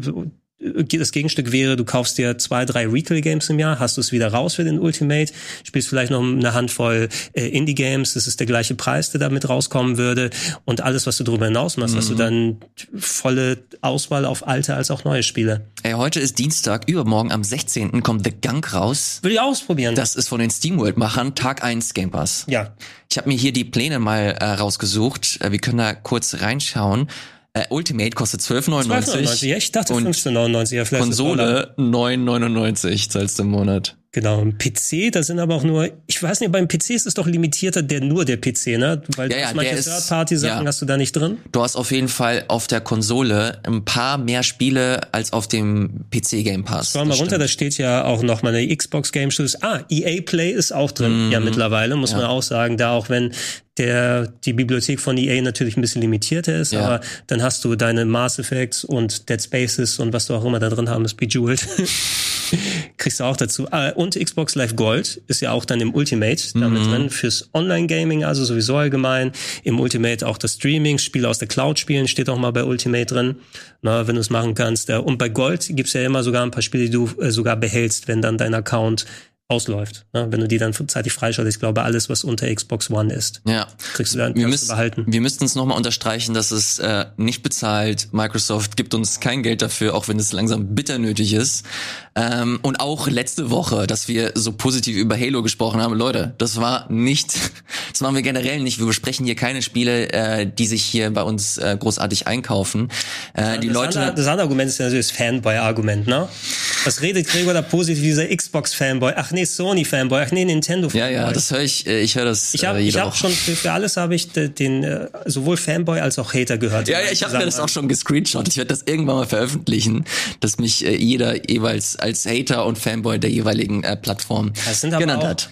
das Gegenstück wäre, du kaufst dir zwei, drei Retail-Games im Jahr, hast du es wieder raus für den Ultimate, spielst vielleicht noch eine Handvoll äh, Indie-Games, das ist der gleiche Preis, der damit rauskommen würde und alles, was du darüber hinaus machst, mhm. hast du dann volle Auswahl auf alte als auch neue Spiele. Ey, heute ist Dienstag, übermorgen am 16. kommt The Gunk raus. Will ich ausprobieren. Das ist von den SteamWorld-Machern Tag 1 Game Pass. Ja. Ich habe mir hier die Pläne mal äh, rausgesucht, äh, wir können da kurz reinschauen. Äh, Ultimate kostet 12,99. 12,99. Ja, ich dachte 15,99. Ja, vielleicht Konsole 9,99 zahlst du im Monat. Genau, ein PC, da sind aber auch nur, ich weiß nicht, beim PC ist es doch limitierter, der nur der PC, ne? Weil ja, ja, manche Third-Party-Sachen ja. hast du da nicht drin. Du hast auf jeden Fall auf der Konsole ein paar mehr Spiele als auf dem PC Game Pass. Schau mal runter, da steht ja auch noch mal eine Xbox Game Studios. Ah, EA Play ist auch drin, mhm. ja mittlerweile, muss man auch sagen, da auch wenn der die Bibliothek von EA natürlich ein bisschen limitierter ist, ja. aber dann hast du deine Mass Effects und Dead Spaces und was du auch immer da drin haben, ist Bejeweled. Kriegst du auch dazu. Äh, und Xbox Live Gold ist ja auch dann im Ultimate damit mhm. drin fürs Online-Gaming, also sowieso allgemein. Im Ultimate auch das Streaming, Spiele aus der Cloud spielen, steht auch mal bei Ultimate drin, na, wenn du es machen kannst. Und bei Gold gibt's ja immer sogar ein paar Spiele, die du äh, sogar behältst, wenn dann dein Account ausläuft. Ne? Wenn du die dann zeitig freischaltest, ich glaube, alles, was unter Xbox One ist, ja. kriegst du dann wir müssen, behalten. Wir müssten es nochmal unterstreichen, dass es äh, nicht bezahlt. Microsoft gibt uns kein Geld dafür, auch wenn es langsam bitter nötig ist. Ähm, und auch letzte Woche, dass wir so positiv über Halo gesprochen haben. Leute, das war nicht, das machen wir generell nicht. Wir besprechen hier keine Spiele, äh, die sich hier bei uns äh, großartig einkaufen. Äh, ja, die das Leute. Andere, das andere Argument ist ja natürlich das Fanboy-Argument, ne? Was redet Gregor da positiv, dieser Xbox-Fanboy? Ach nee, Sony-Fanboy, ach nee, Nintendo-Fanboy. Ja, ja, das höre ich, äh, ich höre das. Ich habe äh, ich hab schon für, alles habe ich den äh, sowohl Fanboy als auch Hater gehört. Ja, ja, ich habe mir das auch schon gescreenshot. Ich werde das irgendwann mal veröffentlichen, dass mich äh, jeder jeweils als Hater und Fanboy der jeweiligen äh, Plattform genannt hat.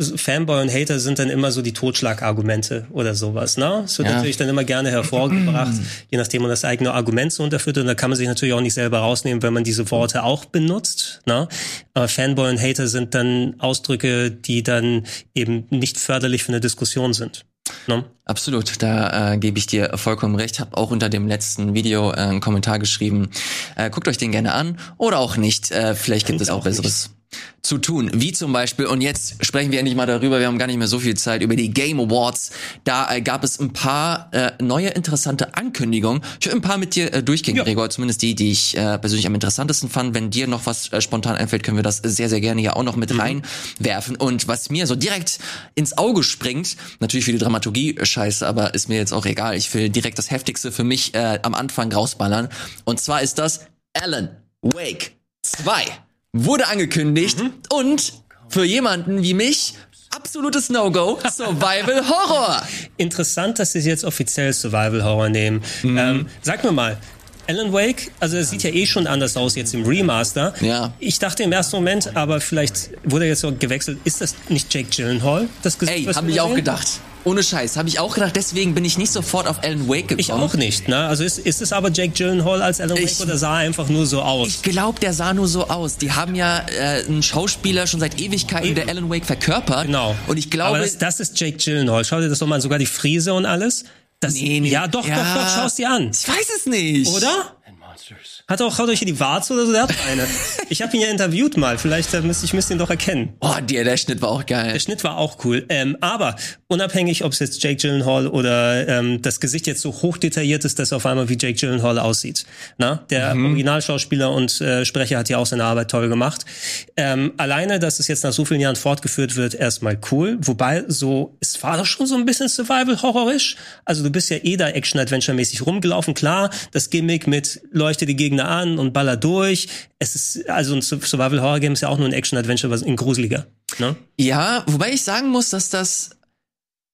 Fanboy und Hater sind dann immer so die Totschlagargumente oder sowas, ne? Es wird ja. natürlich dann immer gerne hervorgebracht, je nachdem man das eigene Argument so unterführt und da kann man sich natürlich auch nicht selber rausnehmen, wenn man diese Worte auch benutzt, ne? Aber Fanboy und Hater sind dann Ausdrücke, die dann eben nicht förderlich für eine Diskussion sind. Ne? Absolut, da äh, gebe ich dir vollkommen recht. Hab auch unter dem letzten Video äh, einen Kommentar geschrieben. Äh, guckt euch den gerne an oder auch nicht. Äh, vielleicht gibt es auch, auch Besseres. Nicht zu tun. Wie zum Beispiel, und jetzt sprechen wir endlich mal darüber, wir haben gar nicht mehr so viel Zeit, über die Game Awards. Da äh, gab es ein paar äh, neue interessante Ankündigungen. Ich will ein paar mit dir äh, durchgehen, ja. Gregor, zumindest die, die ich äh, persönlich am interessantesten fand. Wenn dir noch was äh, spontan einfällt, können wir das sehr, sehr gerne hier auch noch mit mhm. reinwerfen. Und was mir so direkt ins Auge springt, natürlich für die Dramaturgie scheiße, aber ist mir jetzt auch egal. Ich will direkt das Heftigste für mich äh, am Anfang rausballern. Und zwar ist das Alan Wake 2 wurde angekündigt mhm. und für jemanden wie mich absolutes No-Go, Survival Horror. Interessant, dass sie es jetzt offiziell Survival Horror nehmen. Mhm. Ähm, sag mir mal, Alan Wake, also es sieht ja eh schon anders aus jetzt im Remaster. Ja. Ich dachte im ersten Moment, aber vielleicht wurde er jetzt so gewechselt. Ist das nicht Jake Gyllenhaal? Das Gesicht, Ey, habe ich auch gedacht. Ohne Scheiß, habe ich auch gedacht. Deswegen bin ich nicht sofort auf Alan Wake gekommen. Ich auch nicht. Ne? Also ist, ist es aber Jake Gyllenhaal als Alan Wake Ich- oder sah er einfach nur so aus? Ich glaube, der sah nur so aus. Die haben ja äh, einen Schauspieler schon seit Ewigkeiten, der Alan Wake verkörpert. Genau. Und ich glaube, Aber das, das ist Jake Gyllenhaal. Schau dir das doch mal an. Sogar die Frise und alles. Das, Nee, nee. Ja, doch, Ja. doch, doch. Schau's dir an. ich weiß es nicht. Oder? Hat auch, hat euch hier die Warze oder so? Der hat eine. Ich habe ihn ja interviewt mal. Vielleicht äh, müsste ich müsste ihn doch erkennen. Oh, der, der Schnitt war auch geil. Der Schnitt war auch cool. Ähm, aber unabhängig, ob es jetzt Jake Gyllenhaal oder ähm, das Gesicht jetzt so hoch detailliert ist, dass er auf einmal wie Jake Gyllenhaal aussieht. Na? Der Originalschauspieler und äh, Sprecher hat ja auch seine Arbeit toll gemacht. Ähm, alleine, dass es jetzt nach so vielen Jahren fortgeführt wird, erstmal cool. Wobei so, es war doch schon so ein bisschen Survival-Horrorisch. Also du bist ja eh da Action-Adventure-mäßig rumgelaufen. Klar, das Gimmick mit leuchte die Gegner an und baller durch. Es ist, also ein Survival-Horror-Game ist ja auch nur ein Action-Adventure, was in gruseliger. Ne? Ja, wobei ich sagen muss, dass das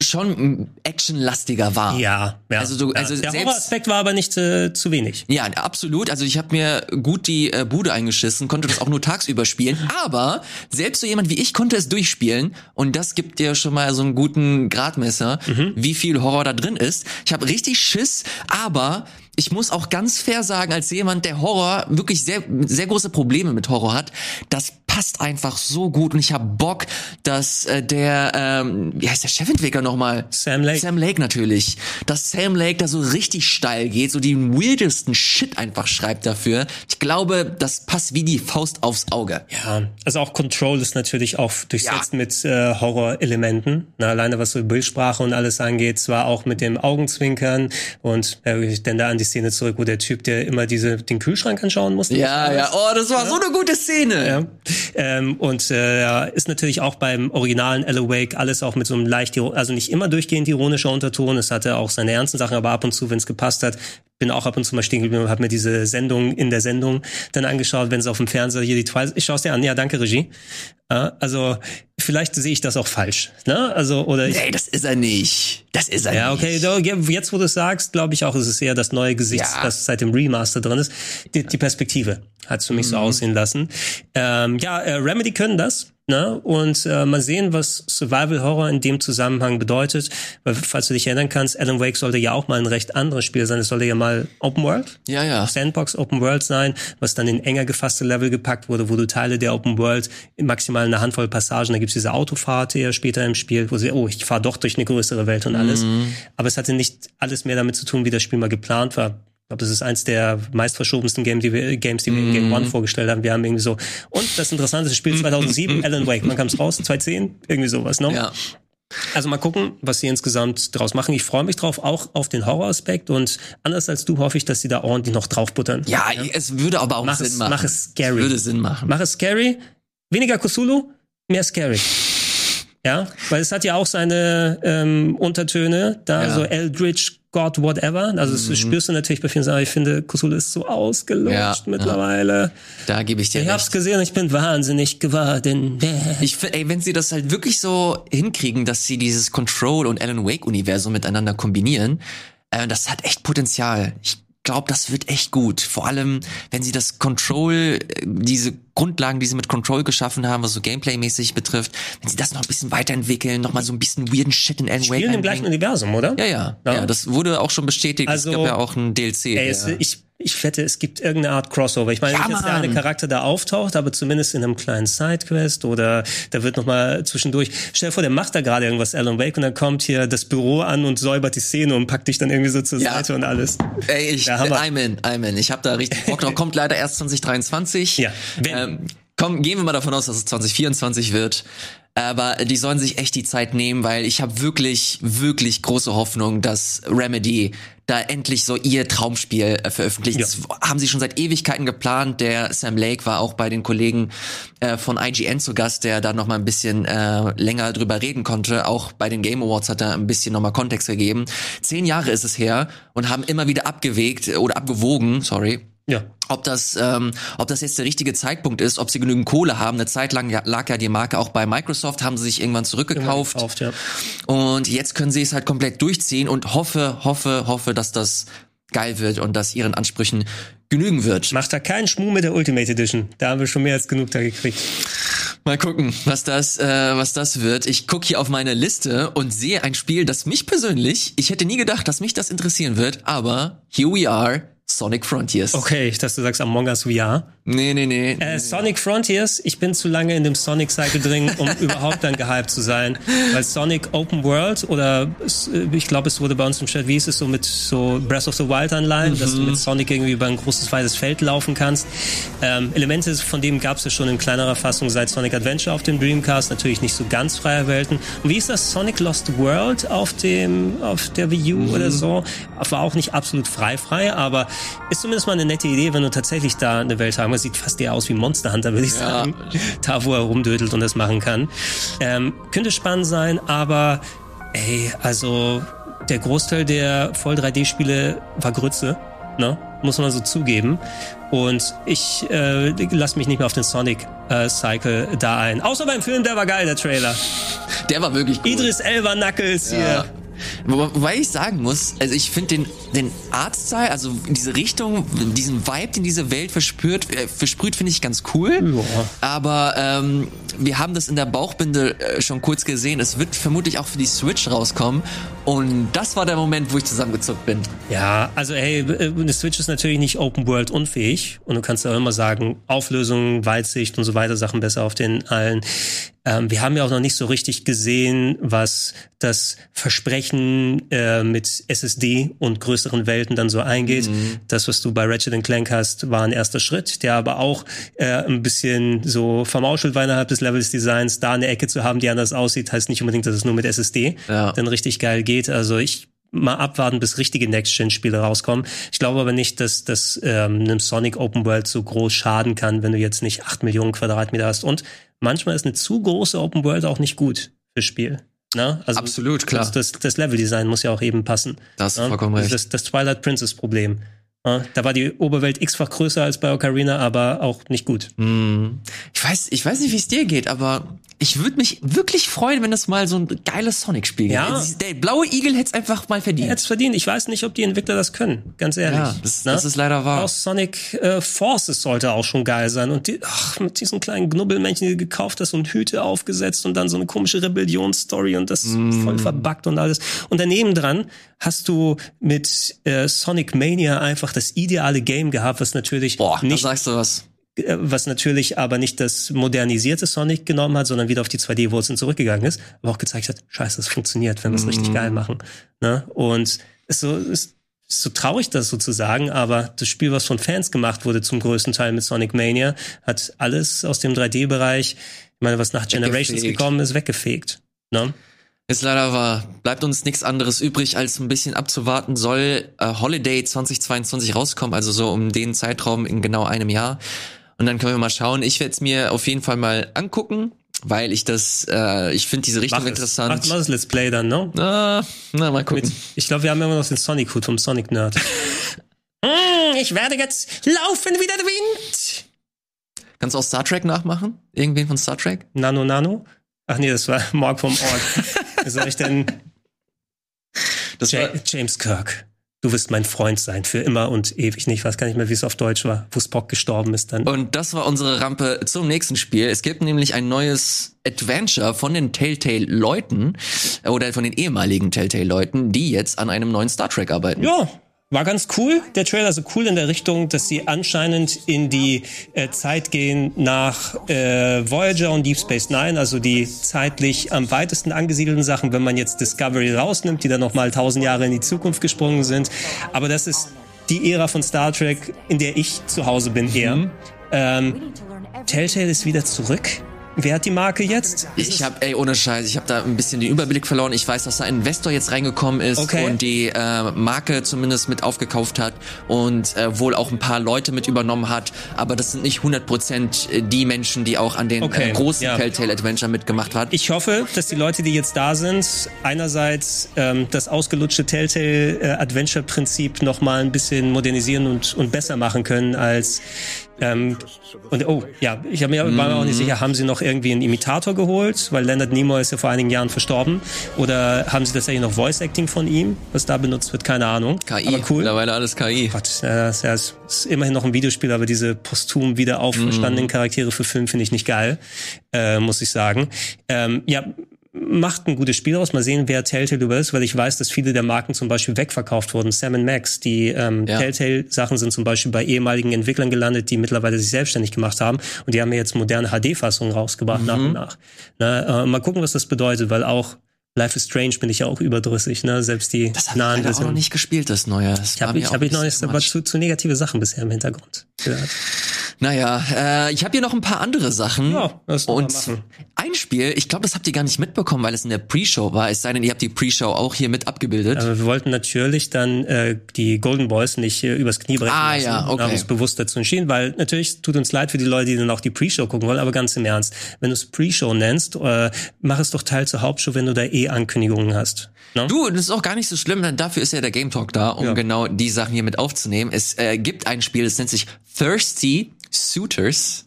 schon actionlastiger war. Ja, ja. Also du- also ja. Der selbst- Horroraspekt war aber nicht äh, zu wenig. Ja, absolut. Also ich habe mir gut die äh, Bude eingeschissen, konnte das auch nur tagsüber spielen. Aber selbst so jemand wie ich konnte es durchspielen. Und das gibt dir schon mal so einen guten Gradmesser, wie viel Horror da drin ist. Ich habe richtig Schiss, aber ich muss auch ganz fair sagen, als jemand, der Horror wirklich sehr, sehr große Probleme mit Horror hat, das passt einfach so gut und ich habe Bock, dass äh, der, ähm, wie heißt der Chefentwickler nochmal? Sam Lake. Sam Lake natürlich. Dass Sam Lake da so richtig steil geht, so den weirdesten Shit einfach schreibt dafür. Ich glaube, das passt wie die Faust aufs Auge. Ja, also auch Control ist natürlich auch durchsetzt mit äh, Horrorelementen. Na, alleine was so Bildsprache und alles angeht, zwar auch mit dem Augenzwinkern und äh, denke da an die Szene zurück, wo der Typ, der immer diese den Kühlschrank anschauen musste. Ja, ja. Oh, das war so eine gute Szene. Ja. Ähm, und äh, ja, ist natürlich auch beim originalen Alan Wake alles auch mit so einem leicht, also nicht immer durchgehend ironischer Unterton. Es hatte auch seine ernsten Sachen, aber ab und zu, wenn es gepasst hat, bin auch ab und zu mal stehen geblieben und habe mir diese Sendung in der Sendung dann angeschaut, wenn es auf dem Fernseher hier die Twilight. Ich schaue es dir an. Ja, danke Regie. Ja, also vielleicht sehe ich das auch falsch. Ne? Also oder ich, Nee, das ist er nicht. Das ist er ja, nicht. okay, ja, jetzt wo du es sagst, glaube ich auch, ist es eher das neue Gesicht, Ja. das seit dem Remaster drin ist. Die, die Perspektive hat es für mich Mhm. so aussehen lassen. Ähm, ja, äh, Remedy können das. Ne? Und äh, mal sehen, was Survival Horror in dem Zusammenhang bedeutet. Weil, falls du dich erinnern kannst, Alan Wake sollte ja auch mal ein recht anderes Spiel sein. Es sollte ja mal Open World, Ja, ja. Sandbox Open World sein, was dann in enger gefasste Level gepackt wurde, wo du Teile der Open World maximal eine Handvoll Passagen, da gibt's diese Autofahrt eher später im Spiel, wo sie, oh, ich fahre doch durch eine größere Welt und alles. Aber es hatte nicht alles mehr damit zu tun, wie das Spiel mal geplant war. Ich glaube, das ist eins der meistverschobensten Game, die wir, Games, die wir in Game One vorgestellt haben. Wir haben irgendwie so, und das interessante das Spiel 2007, Alan Wake, wann kam's raus? 2010? Irgendwie sowas, ne? Ja. Also mal gucken, was sie insgesamt draus machen. Ich freue mich drauf, auch auf den Horroraspekt und anders als du hoffe ich, dass sie da ordentlich noch draufbuttern. Ja, es würde aber auch Mach Sinn es- machen. mach es scary. Würde Sinn machen. Mach es scary, weniger Cthulhu, mehr scary. Ja, weil es hat ja auch seine ähm, Untertöne, da Ja. so Eldritch, God, whatever. Also das spürst du natürlich bei vielen Sachen. Ich finde, Cthulhu ist so ausgelutscht Ja, mittlerweile. Da gebe ich dir Ich recht. hab's gesehen, ich bin wahnsinnig geworden. Ich finde, ey, wenn sie das halt wirklich so hinkriegen, dass sie dieses Control und Alan Wake Universum miteinander kombinieren, äh, das hat echt Potenzial. Ich glaube, das wird echt gut. Vor allem, wenn sie das Control, diese Grundlagen, die sie mit Control geschaffen haben, was so Gameplay-mäßig betrifft, wenn sie das noch ein bisschen weiterentwickeln, noch mal so ein bisschen weirden Shit in Alan Wake Spielen im gleichen. Universum, oder? Ja, ja, Ja. ja. Das wurde auch schon bestätigt. Also, es gab ja auch ein DLC. Ey, es, ich, ich wette, es gibt irgendeine Art Crossover. Ich meine Ja, nicht, dass der eine Charakter da auftaucht, aber zumindest in einem kleinen Sidequest oder da wird noch mal zwischendurch. Stell dir vor, der macht da gerade irgendwas, Alan Wake, und dann kommt hier das Büro an und säubert die Szene und packt dich dann irgendwie so zur Ja. Seite und alles. Ey, ich, Hammer. I'm in, I'm in. Ich habe da richtig Bock drauf. Kommt leider erst 2023. Ja, wenn. Ähm, komm, gehen wir mal davon aus, dass es 2024 wird. Aber die sollen sich echt die Zeit nehmen, weil ich habe wirklich, wirklich große Hoffnung, dass Remedy da endlich so ihr Traumspiel äh, veröffentlicht. Ja. Das haben sie schon seit Ewigkeiten geplant. Der Sam Lake war auch bei den Kollegen äh, von IGN zu Gast, der da noch mal ein bisschen äh, länger drüber reden konnte. Auch bei den Game Awards hat er ein bisschen noch mal Kontext gegeben. Zehn Jahre ist es her und haben immer wieder abgewegt oder abgewogen, sorry, Ja. ob das, ähm, ob das jetzt der richtige Zeitpunkt ist, ob sie genügend Kohle haben. Eine Zeit lang lag ja die Marke auch bei Microsoft, haben sie sich irgendwann zurückgekauft. Gekauft, ja. Und jetzt können sie es halt komplett durchziehen und hoffe, hoffe, hoffe, dass das geil wird und dass ihren Ansprüchen genügen wird. Macht da keinen Schmuh mit der Ultimate Edition. Da haben wir schon mehr als genug da gekriegt. Mal gucken, was das, äh, was das wird. Ich gucke hier auf meine Liste und sehe ein Spiel, das mich persönlich, ich hätte nie gedacht, dass mich das interessieren wird, aber here we are, Sonic Frontiers. Okay, dachte, du sagst Among Us VR. Nee, nee, nee. Äh, Sonic Frontiers, ich bin zu lange in dem Sonic Cycle drin, um überhaupt dann gehypt zu sein. Weil Sonic Open World oder äh, ich glaube, es wurde bei uns im Chat, wie ist es so mit so Breath of the Wild Anleihen, mhm. dass du mit Sonic irgendwie über ein großes weites Feld laufen kannst. Ähm, Elemente von dem gab es ja schon in kleinerer Fassung seit Sonic Adventure auf dem Dreamcast, natürlich nicht so ganz freie Welten. Und wie ist das Sonic Lost World auf dem auf der Wii U mhm. oder so? War auch nicht absolut frei frei, aber ist zumindest mal eine nette Idee, wenn du tatsächlich da eine Welt haben. Es sieht fast eher aus wie Monster Hunter, würde ich ja. sagen. Da, wo er rumdödelt und das machen kann. Ähm, könnte spannend sein, aber ey, also der Großteil der Voll 3D-Spiele war Grütze, ne? Muss man so zugeben. Und ich äh, lasse mich nicht mehr auf den Sonic äh, Cycle da ein. Außer beim Film, der war geil, der Trailer. Der war wirklich gut. Idris Elba Knuckles ja. hier. Wobei ich sagen muss, also ich finde den, den Artstyle, also diese Richtung, diesen Vibe, den diese Welt verspürt, äh, versprüht, finde ich ganz cool. Ja. Aber ähm, wir haben das in der Bauchbinde äh, schon kurz gesehen. Es wird vermutlich auch für die Switch rauskommen. Und das war der Moment, wo ich zusammengezuckt bin. Ja, also hey, äh, eine Switch ist natürlich nicht Open World unfähig. Und du kannst ja immer sagen, Auflösung, Weitsicht und so weiter, Sachen besser auf den allen. Ähm, wir haben ja auch noch nicht so richtig gesehen, was das Versprechen äh, mit SSD und größeren Welten dann so eingeht. Mhm. Das, was du bei Ratchet Clank hast, war ein erster Schritt, der aber auch äh, ein bisschen so vermauschelt war innerhalb des Levels Designs. Da eine Ecke zu haben, die anders aussieht, heißt nicht unbedingt, dass es nur mit SSD ja. dann richtig geil geht. Also ich mal abwarten, bis richtige Next-Gen-Spiele rauskommen. Ich glaube aber nicht, dass das ähm, einem Sonic Open World so groß schaden kann, wenn du jetzt nicht acht Millionen Quadratmeter hast. Und manchmal ist eine zu große Open World auch nicht gut fürs Spiel. Ne? Also Absolut, klar. Das, das, das Level-Design muss ja auch eben passen. Das ist ne? vollkommen recht. Das, das Twilight Princess-Problem. Da war die Oberwelt x-fach größer als bei Ocarina, aber auch nicht gut. Hm. Ich weiß, ich weiß nicht, wie es dir geht, aber ich würde mich wirklich freuen, wenn es mal so ein geiles Sonic-Spiel gibt. Ja. Der blaue Igel hätte es einfach mal verdient. Hätte es verdient. Ich weiß nicht, ob die Entwickler das können, ganz ehrlich. Ja, das, ne? das ist leider wahr. Auch Sonic äh, Forces sollte auch schon geil sein. Und die, ach, mit diesen kleinen Knubbelmännchen, die du gekauft hast und Hüte aufgesetzt und dann so eine komische Rebellionsstory und das mm. voll verbuggt und alles. Und daneben dran hast du mit äh, Sonic Mania einfach das ideale Game gehabt, was natürlich Boah, nicht, sagst du was äh, was natürlich aber nicht das modernisierte Sonic genommen hat, sondern wieder auf die 2D-Wurzeln zurückgegangen ist, aber auch gezeigt hat, scheiße, das funktioniert, wenn wir es mm. richtig geil machen. Ne? Und es so, ist, ist so traurig, das sozusagen, aber das Spiel, was von Fans gemacht wurde, zum größten Teil mit Sonic Mania, hat alles aus dem 3D-Bereich, ich meine, was nach Generations gekommen ist, weggefegt. Ne? Ist leider wahr. Bleibt uns nichts anderes übrig, als ein bisschen abzuwarten. Soll äh, Holiday 2022 rauskommen, also so um den Zeitraum in genau einem Jahr. Und dann können wir mal schauen. Ich werde es mir auf jeden Fall mal angucken, weil ich das, äh, ich finde diese Richtung mach interessant. Mach, mach das Let's Play dann, ne? Na, na mal gucken. Mit, ich glaube, wir haben immer noch den Sonic-Hut vom Sonic-Nerd. mm, ich werde jetzt laufen wie der Wind. Kannst du auch Star Trek nachmachen? Irgendwen von Star Trek? Nano Nano? Ach nee, das war Mark vom Org. Wie soll ich denn? Das ja, James Kirk du wirst mein Freund sein für immer und ewig nicht. Ich weiß gar nicht mehr, wie es auf Deutsch war, wo Spock gestorben ist dann. Und das war unsere Rampe zum nächsten Spiel. Es gibt nämlich ein neues Adventure von den Telltale-Leuten oder von den ehemaligen Telltale-Leuten, die jetzt an einem neuen Star Trek arbeiten. Ja, war ganz cool. Der Trailer so cool in der Richtung, dass sie anscheinend in die äh, Zeit gehen nach äh, Voyager und Deep Space Nine, also die zeitlich am weitesten angesiedelten Sachen, wenn man jetzt Discovery rausnimmt, die dann nochmal tausend Jahre in die Zukunft gesprungen sind. Aber das ist die Ära von Star Trek, in der ich zu Hause bin eher. Mhm. Ähm, Telltale ist wieder zurück Wer hat die Marke jetzt? Ich habe, ey, ohne Scheiß, ich habe da ein bisschen den Überblick verloren. Ich weiß, dass da ein Investor jetzt reingekommen ist okay. und die äh, Marke zumindest mit aufgekauft hat und äh, wohl auch ein paar Leute mit übernommen hat. Aber das sind nicht 100% äh, die Menschen, die auch an den okay. äh, großen ja. Telltale Adventure mitgemacht haben. Ich hoffe, dass die Leute, die jetzt da sind, einerseits ähm, das ausgelutschte Telltale äh, Adventure Prinzip nochmal ein bisschen modernisieren und, und besser machen können als ähm, und oh, ja, ich hab mir, war mir auch nicht mhm. sicher, haben sie noch irgendwie einen Imitator geholt, weil Leonard Nimoy ist ja vor einigen Jahren verstorben? Oder haben sie tatsächlich noch Voice Acting von ihm, was da benutzt wird? Keine Ahnung. KI, aber cool. mittlerweile alles KI. Gott, ja, das ist immerhin noch ein Videospiel, aber diese posthum wieder auferstandenen mhm. Charaktere für Film finde ich nicht geil, äh, muss ich sagen. Ähm, ja, macht ein gutes Spiel aus. Mal sehen, wer Telltale über ist, weil ich weiß, dass viele der Marken zum Beispiel wegverkauft wurden. Sam Max, die ähm, ja. Telltale-Sachen sind zum Beispiel bei ehemaligen Entwicklern gelandet, die mittlerweile sich selbstständig gemacht haben. Und die haben ja jetzt moderne HD-Fassungen rausgebracht mhm. nach und nach. Na, äh, mal gucken, was das bedeutet, weil auch Life is Strange bin ich ja auch überdrüssig, ne? Selbst die das nahen ich auch noch nicht gespielt, das Neue. Das ich habe ich, hab ich noch nicht, aber zu, zu negative Sachen bisher im Hintergrund gehört. Naja, äh, ich habe hier noch ein paar andere Sachen. Ja, das Und ein Spiel, ich glaube, das habt ihr gar nicht mitbekommen, weil es in der Pre-Show war. Es sei denn, ihr habt die Pre-Show auch hier mit abgebildet. Aber wir wollten natürlich dann äh, die Golden Boys nicht äh, übers Knie brechen ah, lassen. Ja, okay. Wir haben uns bewusst dazu entschieden, weil natürlich tut uns leid für die Leute, die dann auch die Pre-Show gucken wollen, aber ganz im Ernst, wenn du es Pre-Show nennst, äh, mach es doch Teil zur Hauptshow, wenn du da eh Ankündigungen hast. No? Du, das ist auch gar nicht so schlimm, denn dafür ist ja der Game Talk da, um ja. genau die Sachen hier mit aufzunehmen. Es äh, gibt ein Spiel, das nennt sich Thirsty Suitors.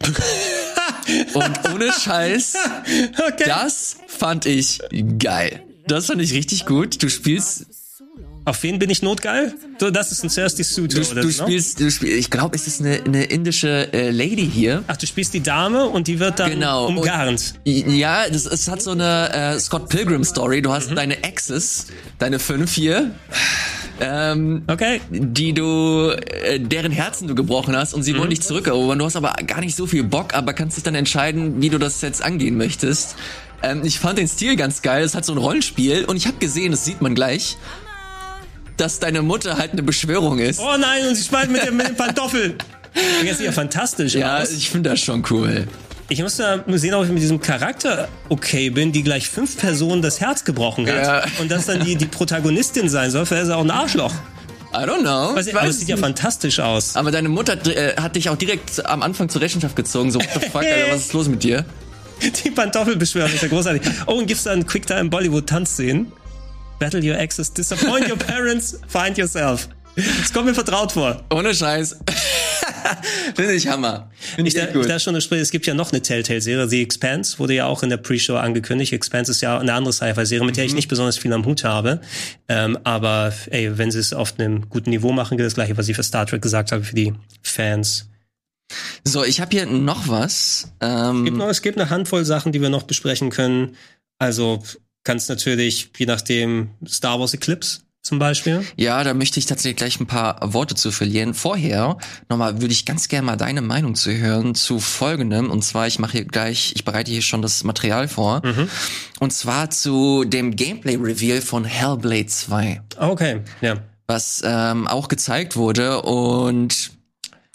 Und ohne Scheiß, okay. das fand ich geil. Das fand ich richtig gut. Du spielst auf wen bin ich notgeil? Du, das ist ein Thirsty Suit. Du, du spielst, du spielst, ich glaube, es ist eine, eine indische äh, Lady hier. Ach, du spielst die Dame und die wird dann genau. umgarnt. Und, ja, das, es hat so eine äh, Scott Pilgrim Story. Du hast mhm. deine Exes, deine fünf hier ähm, okay. die du, äh, deren Herzen du gebrochen hast und sie mhm. wollen dich zurückerobern. Du hast aber gar nicht so viel Bock, aber kannst dich dann entscheiden, wie du das jetzt angehen möchtest. Ähm, ich fand den Stil ganz geil. Es hat so ein Rollenspiel und ich habe gesehen, das sieht man gleich, dass deine Mutter halt eine Beschwörung ist. Oh nein, und sie spalten mit dem, mit dem Pantoffel. Das sieht ja fantastisch ja, aus. Ja, ich finde das schon cool. Ich muss da sehen, ob ich mit diesem Charakter okay bin, die gleich fünf Personen das Herz gebrochen hat. Ja. Und dass dann die, die Protagonistin sein soll, vielleicht ist er auch ein Arschloch. I don't know. Weiß ich, aber es sieht ja fantastisch aus. Aber deine Mutter äh, hat dich auch direkt am Anfang zur Rechenschaft gezogen. So, what the fuck, Alter, was ist los mit dir? Die Pantoffelbeschwörung ist ja großartig. Oh, und gibt's da einen Quicktime Bollywood Tanzszenen? Battle your exes, disappoint your parents, find yourself. Das kommt mir vertraut vor. Ohne Scheiß. Finde ich Hammer. Find ich, ich, da, gut. ich da schon es gibt ja noch eine Telltale-Serie, The Expanse, wurde ja auch in der Pre-Show angekündigt. Expanse ist ja eine andere Sci-Fi-Serie, mit der mhm. ich nicht besonders viel am Hut habe. Ähm, aber ey, wenn sie es auf einem guten Niveau machen, gilt das gleiche, was ich für Star Trek gesagt habe, für die Fans. So, ich habe hier noch was. Ähm es, gibt noch, es gibt eine Handvoll Sachen, die wir noch besprechen können. Also kannst natürlich, je nachdem, Star Wars Eclipse zum Beispiel? Ja, da möchte ich tatsächlich gleich ein paar Worte zu verlieren. Vorher nochmal würde ich ganz gerne mal deine Meinung zu hören zu folgendem. Und zwar, ich mache hier gleich, ich bereite hier schon das Material vor. Mhm. Und zwar zu dem Gameplay-Reveal von Hellblade 2. Okay, ja. Was ähm, auch gezeigt wurde und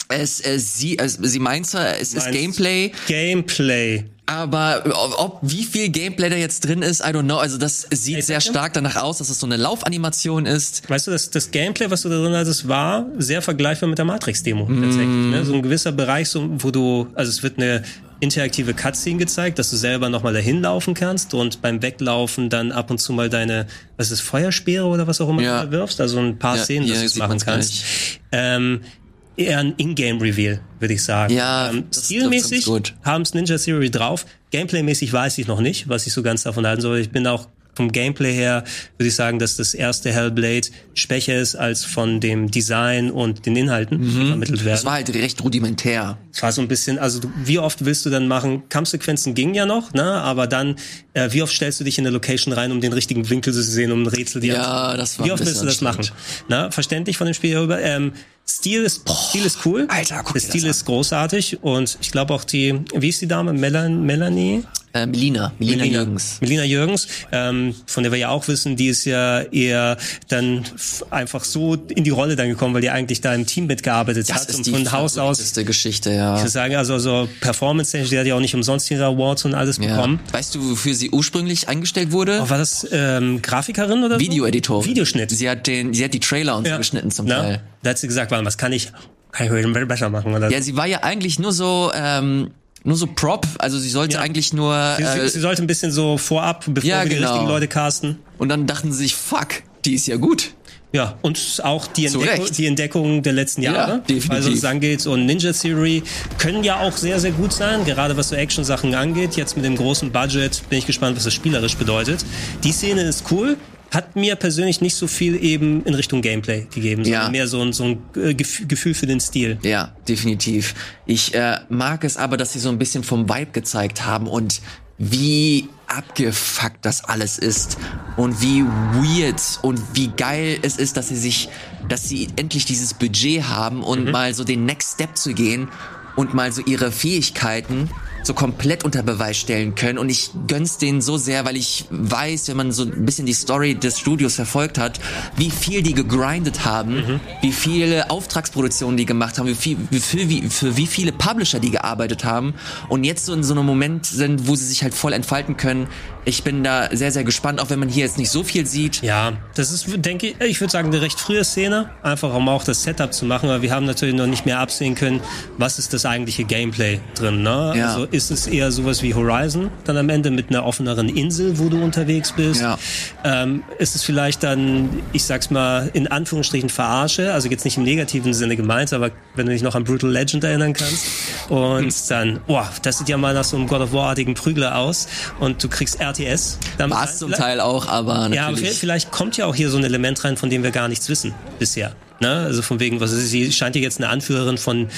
es, es sie, es, sie meint zwar, es ist Gameplay. Gameplay. Aber ob wie viel Gameplay da jetzt drin ist, I don't know. Also das sieht sehr stark danach aus, dass es so eine Laufanimation ist. Weißt du, das, das Gameplay, was du da drin hattest, war sehr vergleichbar mit der Matrix-Demo mm. tatsächlich. Ne? So ein gewisser Bereich, so, wo du, also es wird eine interaktive Cutscene gezeigt, dass du selber nochmal dahin laufen kannst und beim Weglaufen dann ab und zu mal deine, was ist Feuerspeere oder was auch immer ja. du wirfst, also ein paar ja, Szenen, dass du es machen kannst. Ähm, eher ein Ingame-Reveal, würde ich sagen. Ja, ähm, stilmäßig haben es Ninja Theory drauf. Gameplay-mäßig weiß ich noch nicht, was ich so ganz davon halten soll. Ich bin auch vom Gameplay her würde ich sagen, dass das erste Hellblade schwächer ist als von dem Design und den Inhalten, mhm. die vermittelt werden. Das war halt recht rudimentär. Es war so ein bisschen, also du, wie oft willst du dann machen? Kampfsequenzen gingen ja noch, ne? Aber dann, äh, wie oft stellst du dich in eine Location rein, um den richtigen Winkel zu sehen, um ein Rätsel dir Ja, das war Wie oft willst du das machen? Na, verständlich von dem Spiel Ähm, Stil ist, Boah, Stil ist cool. Alter, guck Der Stil ist großartig und ich glaube auch die, wie ist die Dame? Melan, Melanie? Äh, Melina, Melina, Melina Jürgens. Melina Jürgens, ähm, von der wir ja auch wissen, die ist ja eher dann einfach so in die Rolle dann gekommen, weil die eigentlich da im Team mitgearbeitet das hat ist und die von Haus aus. Geschichte, ja. Ich würde sagen, also, also Performance, die hat ja auch nicht umsonst ihre Awards und alles ja. bekommen. Weißt du, wofür sie ursprünglich eingestellt wurde? Oh, war das ähm, Grafikerin oder Videoeditor. Videoschnitt. Sie hat den, sie hat die Trailer und ja. so geschnitten zum Na? Teil. Da hat sie gesagt, was kann ich kann ich besser machen oder? Ja, sie war ja eigentlich nur so ähm, nur so Prop, also sie sollte ja. eigentlich nur. Sie, äh, sie, sollte ein bisschen so vorab, bevor ja, wir genau. die richtigen Leute casten. Und dann dachten sie sich, fuck, die ist ja gut. Ja, und auch die, Entdeckung, die Entdeckung der letzten Jahre, ja, definitiv. also Sangate und Ninja Theory können ja auch sehr, sehr gut sein, gerade was so Action-Sachen angeht. Jetzt mit dem großen Budget bin ich gespannt, was das spielerisch bedeutet. Die Szene ist cool, hat mir persönlich nicht so viel eben in Richtung Gameplay gegeben, sondern ja. mehr so ein, so ein äh, Gefühl für den Stil. Ja, definitiv. Ich äh, mag es aber, dass sie so ein bisschen vom Vibe gezeigt haben und wie abgefuckt das alles ist und wie weird und wie geil es ist, dass sie sich, dass sie endlich dieses Budget haben und mhm. mal so den Next Step zu gehen und mal so ihre Fähigkeiten so komplett unter Beweis stellen können. Und ich gönn's denen so sehr, weil ich weiß, wenn man so ein bisschen die Story des Studios verfolgt hat, wie viel die gegrindet haben, mhm. wie viele Auftragsproduktionen die gemacht haben, wie viel, wie viel, wie, für wie viele Publisher die gearbeitet haben und jetzt so in so einem Moment sind, wo sie sich halt voll entfalten können. Ich bin da sehr, sehr gespannt, auch wenn man hier jetzt nicht so viel sieht. Ja, das ist, denke ich, ich würde sagen, eine recht frühe Szene, einfach um auch das Setup zu machen, weil wir haben natürlich noch nicht mehr absehen können, was ist das eigentliche Gameplay drin. Ne? Ja. Also ist es eher sowas wie Horizon, dann am Ende mit einer offeneren Insel, wo du unterwegs bist. Ja. Ähm, ist es vielleicht dann, ich sag's mal, in Anführungsstrichen Verarsche, also jetzt nicht im negativen Sinne gemeint, aber wenn du dich noch an Brutal Legend erinnern kannst. Und hm. dann, boah, das sieht ja mal nach so einem God of War-artigen Prügler aus und du kriegst RTS. War es zum Teil auch, aber natürlich. Ja, aber vielleicht kommt ja auch hier so ein Element rein, von dem wir gar nichts wissen bisher. Ne? Also von wegen, was ist, sie scheint ja jetzt eine Anführerin von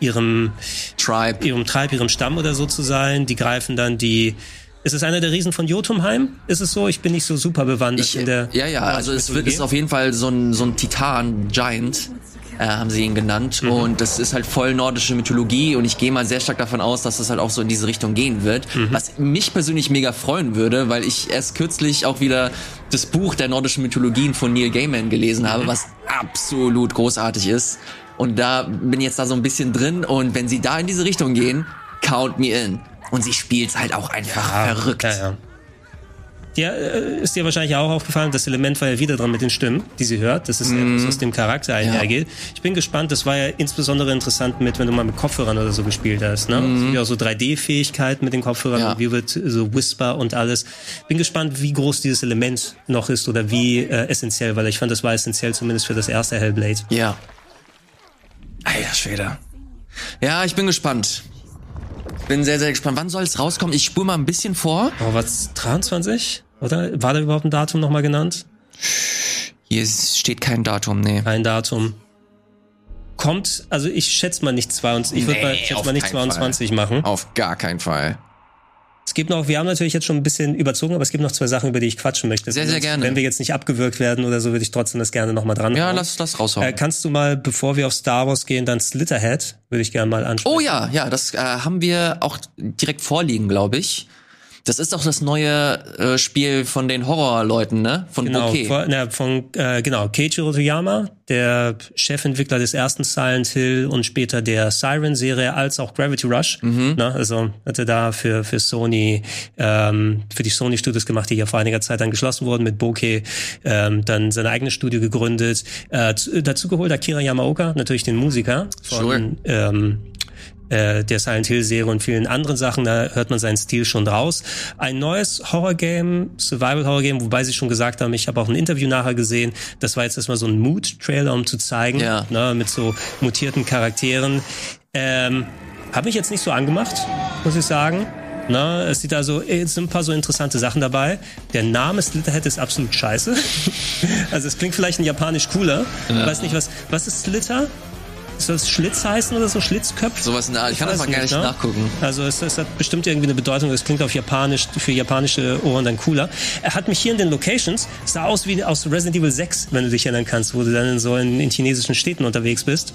ihrem Tribe, ihrem Tribe, ihrem Stamm oder so zu sein. Die greifen dann die ist es einer der Riesen von Jotunheim? Ist es so? Ich bin nicht so super bewandert ich, in der. Ja, ja, also es wird, ist auf jeden Fall so ein, so ein Titan, Giant, äh, haben sie ihn genannt. Mhm. Und das ist halt voll nordische Mythologie und ich gehe mal sehr stark davon aus, dass das halt auch so in diese Richtung gehen wird. Mhm. Was mich persönlich mega freuen würde, weil ich erst kürzlich auch wieder das Buch der nordischen Mythologien von Neil Gaiman gelesen habe, mhm. was absolut großartig ist. Und da bin ich jetzt da so ein bisschen drin und wenn sie da in diese Richtung gehen, count me in. Und sie spielt halt auch einfach ja, verrückt. Ja, ja. Ja, äh, ist dir wahrscheinlich auch aufgefallen, das Element war ja wieder dran mit den Stimmen, die sie hört. Das ist mm. etwas, was dem Charakter einhergeht. Ja. Ich bin gespannt, das war ja insbesondere interessant mit, wenn du mal mit Kopfhörern oder so gespielt hast. Ne? Mm. Ja auch so 3D-Fähigkeiten mit den Kopfhörern, ja. wie wird so Whisper und alles. Bin gespannt, wie groß dieses Element noch ist oder wie äh, essentiell, weil ich fand, das war essentiell zumindest für das erste Hellblade. Ja, Alter Schwede. Ja, ich bin gespannt. Bin sehr, sehr gespannt. Wann soll es rauskommen? Ich spule mal ein bisschen vor. Oh, was? 23? Oder? War da überhaupt ein Datum nochmal genannt? Hier steht kein Datum, nee. Kein Datum. Kommt, also ich schätze mal nicht 22, ich würde nee, mal, mal nicht 22 Fall. machen. Auf gar keinen Fall. Es gibt noch, wir haben natürlich jetzt schon ein bisschen überzogen, aber es gibt noch zwei Sachen, über die ich quatschen möchte. Sehr, sehr gerne. Wenn wir jetzt nicht abgewürgt werden oder so, würde ich trotzdem das gerne nochmal dran. Ja, lass das raushauen. Äh, kannst du mal, bevor wir auf Star Wars gehen, dann Slitterhead, würde ich gerne mal anschauen. Oh ja, ja, das äh, haben wir auch direkt vorliegen, glaube ich. Das ist doch das neue äh, Spiel von den Horrorleuten, ne? Von genau, Bokeh. Von, na, von äh, genau, Keiichiro Toyama, der Chefentwickler des ersten Silent Hill und später der Siren-Serie, als auch Gravity Rush. Mhm. Ne? Also hat er da für, für Sony, ähm, für die Sony-Studios gemacht, die ja vor einiger Zeit dann geschlossen wurden mit Bokeh, ähm, dann seine eigene Studio gegründet. Äh, dazu geholt Akira Yamaoka, natürlich den Musiker von sure. ähm, äh, der Silent Hill Serie und vielen anderen Sachen, da hört man seinen Stil schon raus. Ein neues Horror-Game, Survival-Horror-Game, wobei sie schon gesagt haben, ich habe auch ein Interview nachher gesehen, das war jetzt erstmal so ein Mood-Trailer, um zu zeigen, ja. ne, mit so mutierten Charakteren. Ähm, habe mich jetzt nicht so angemacht, muss ich sagen. Na, es sieht also, es sind ein paar so interessante Sachen dabei. Der Name Slitterhead ist absolut scheiße. also es klingt vielleicht ein japanisch cooler. Ja. Weiß nicht, was, was ist Slitter? Soll es Schlitz heißen oder so? Schlitzköpf? Sowas in der Art. Ich kann das mal gar nicht ne? nachgucken. Also es, es, hat bestimmt irgendwie eine Bedeutung. Es klingt auf Japanisch, für japanische Ohren dann cooler. Er hat mich hier in den Locations, sah aus wie aus Resident Evil 6, wenn du dich erinnern kannst, wo du dann in so in, in chinesischen Städten unterwegs bist.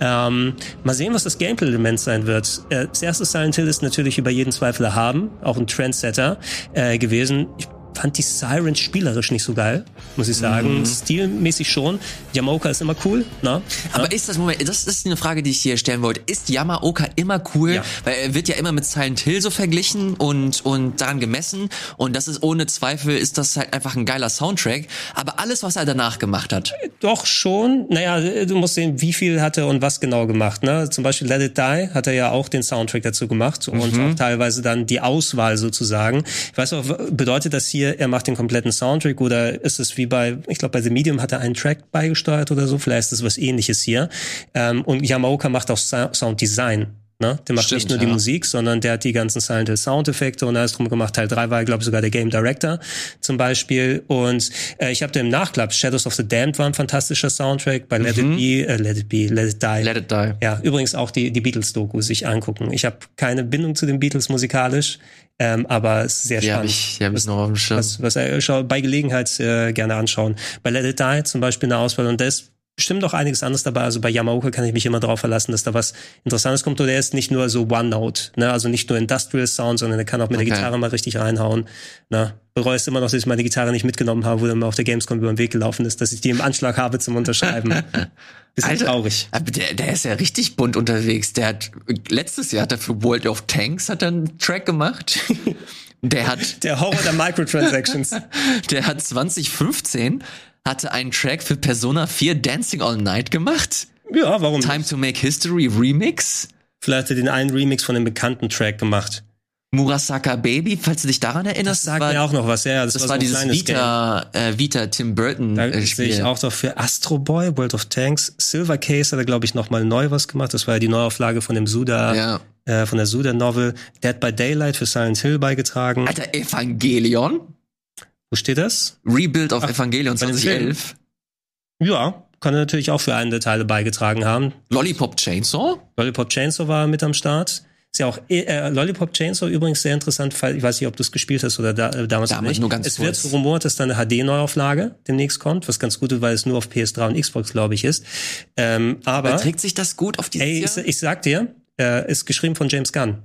Ähm, mal sehen, was das Gameplay-Element sein wird. Äh, das erste Silent Hill ist natürlich über jeden Zweifel erhaben, auch ein Trendsetter äh, gewesen. Ich fand die Sirens spielerisch nicht so geil, muss ich sagen. Mhm. Stilmäßig schon. Yamaoka ist immer cool. Ne? Aber ja? ist das Moment, das ist eine Frage, die ich hier stellen wollte. Ist Yamaoka immer cool? Ja. Weil er wird ja immer mit Silent Hill so verglichen und, und daran gemessen. Und das ist ohne Zweifel, ist das halt einfach ein geiler Soundtrack. Aber alles, was er danach gemacht hat. Doch schon. Naja, du musst sehen, wie viel hat er und was genau gemacht. Ne? Zum Beispiel Let It Die hat er ja auch den Soundtrack dazu gemacht. Und mhm. auch teilweise dann die Auswahl sozusagen. Ich weiß auch, bedeutet das hier hier, er macht den kompletten Soundtrack oder ist es wie bei, ich glaube bei The Medium hat er einen Track beigesteuert oder so, vielleicht ist es was ähnliches hier. Ähm, und Yamaoka macht auch Sounddesign. Ne? Der macht Stimmt, nicht nur ja. die Musik, sondern der hat die ganzen Silent Hill Soundeffekte und alles drum gemacht. Teil 3 war, glaube ich, sogar der Game Director zum Beispiel. Und äh, ich habe im Nachklapp Shadows of the Damned war ein fantastischer Soundtrack. Bei Let mhm. It Be, äh, Let It Be, Let It Die. Let It Die. Ja, übrigens auch die, die Beatles-Doku sich angucken. Ich habe keine Bindung zu den Beatles musikalisch, ähm, aber es ist sehr spannend. Hab ich, ich noch auf dem Schirm. Was, was äh, schau, bei Gelegenheit äh, gerne anschauen. Bei Let It Die zum Beispiel eine Auswahl und das bestimmt auch einiges anderes dabei. Also bei Yamaoka kann ich mich immer darauf verlassen, dass da was Interessantes kommt. Oder er ist nicht nur so One-Note, ne? also nicht nur Industrial Sound, sondern er kann auch mit okay. der Gitarre mal richtig reinhauen. Ne? Bereue es immer noch, dass ich meine Gitarre nicht mitgenommen habe, wo er mal auf der Gamescom über den Weg gelaufen ist, dass ich die im Anschlag habe zum Unterschreiben. Bisschen Alter, traurig. Aber der, der ist ja richtig bunt unterwegs. Der hat letztes Jahr hat er für World of Tanks hat er einen Track gemacht. Der hat der Horror der Microtransactions. der hat 2015 hatte einen Track für Persona 4 Dancing All Night gemacht. Ja, warum Time nicht? to Make History Remix. Vielleicht hat er den einen Remix von dem bekannten Track gemacht. Murasaka Baby, falls du dich daran erinnerst. Das sagt war, mir auch noch was, ja. Das, das war, war so dieses Vita, äh, Vita Tim Burton da äh, sehe ich auch doch für Astro Boy, World of Tanks. Silver Case hat er, glaube ich, noch mal neu was gemacht. Das war ja die Neuauflage von dem Suda, ja. äh, von der Suda Novel. Dead by Daylight für Silent Hill beigetragen. Alter, Evangelion? Wo steht das? Rebuild of Ach, Evangelion 2011. Ja, kann er natürlich auch für einen der Teile beigetragen haben. Lollipop Chainsaw? Lollipop Chainsaw war mit am Start. Ist ja auch äh, Lollipop Chainsaw übrigens sehr interessant, weil ich weiß nicht, ob du es gespielt hast oder da, äh, damals, damals nicht. Nur ganz es kurz. wird rumort, dass da eine HD-Neuauflage demnächst kommt, was ganz gut ist, weil es nur auf PS3 und Xbox, glaube ich, ist. Ähm, aber trägt sich das gut auf die Ey, ich, ich sag dir, äh, ist geschrieben von James Gunn.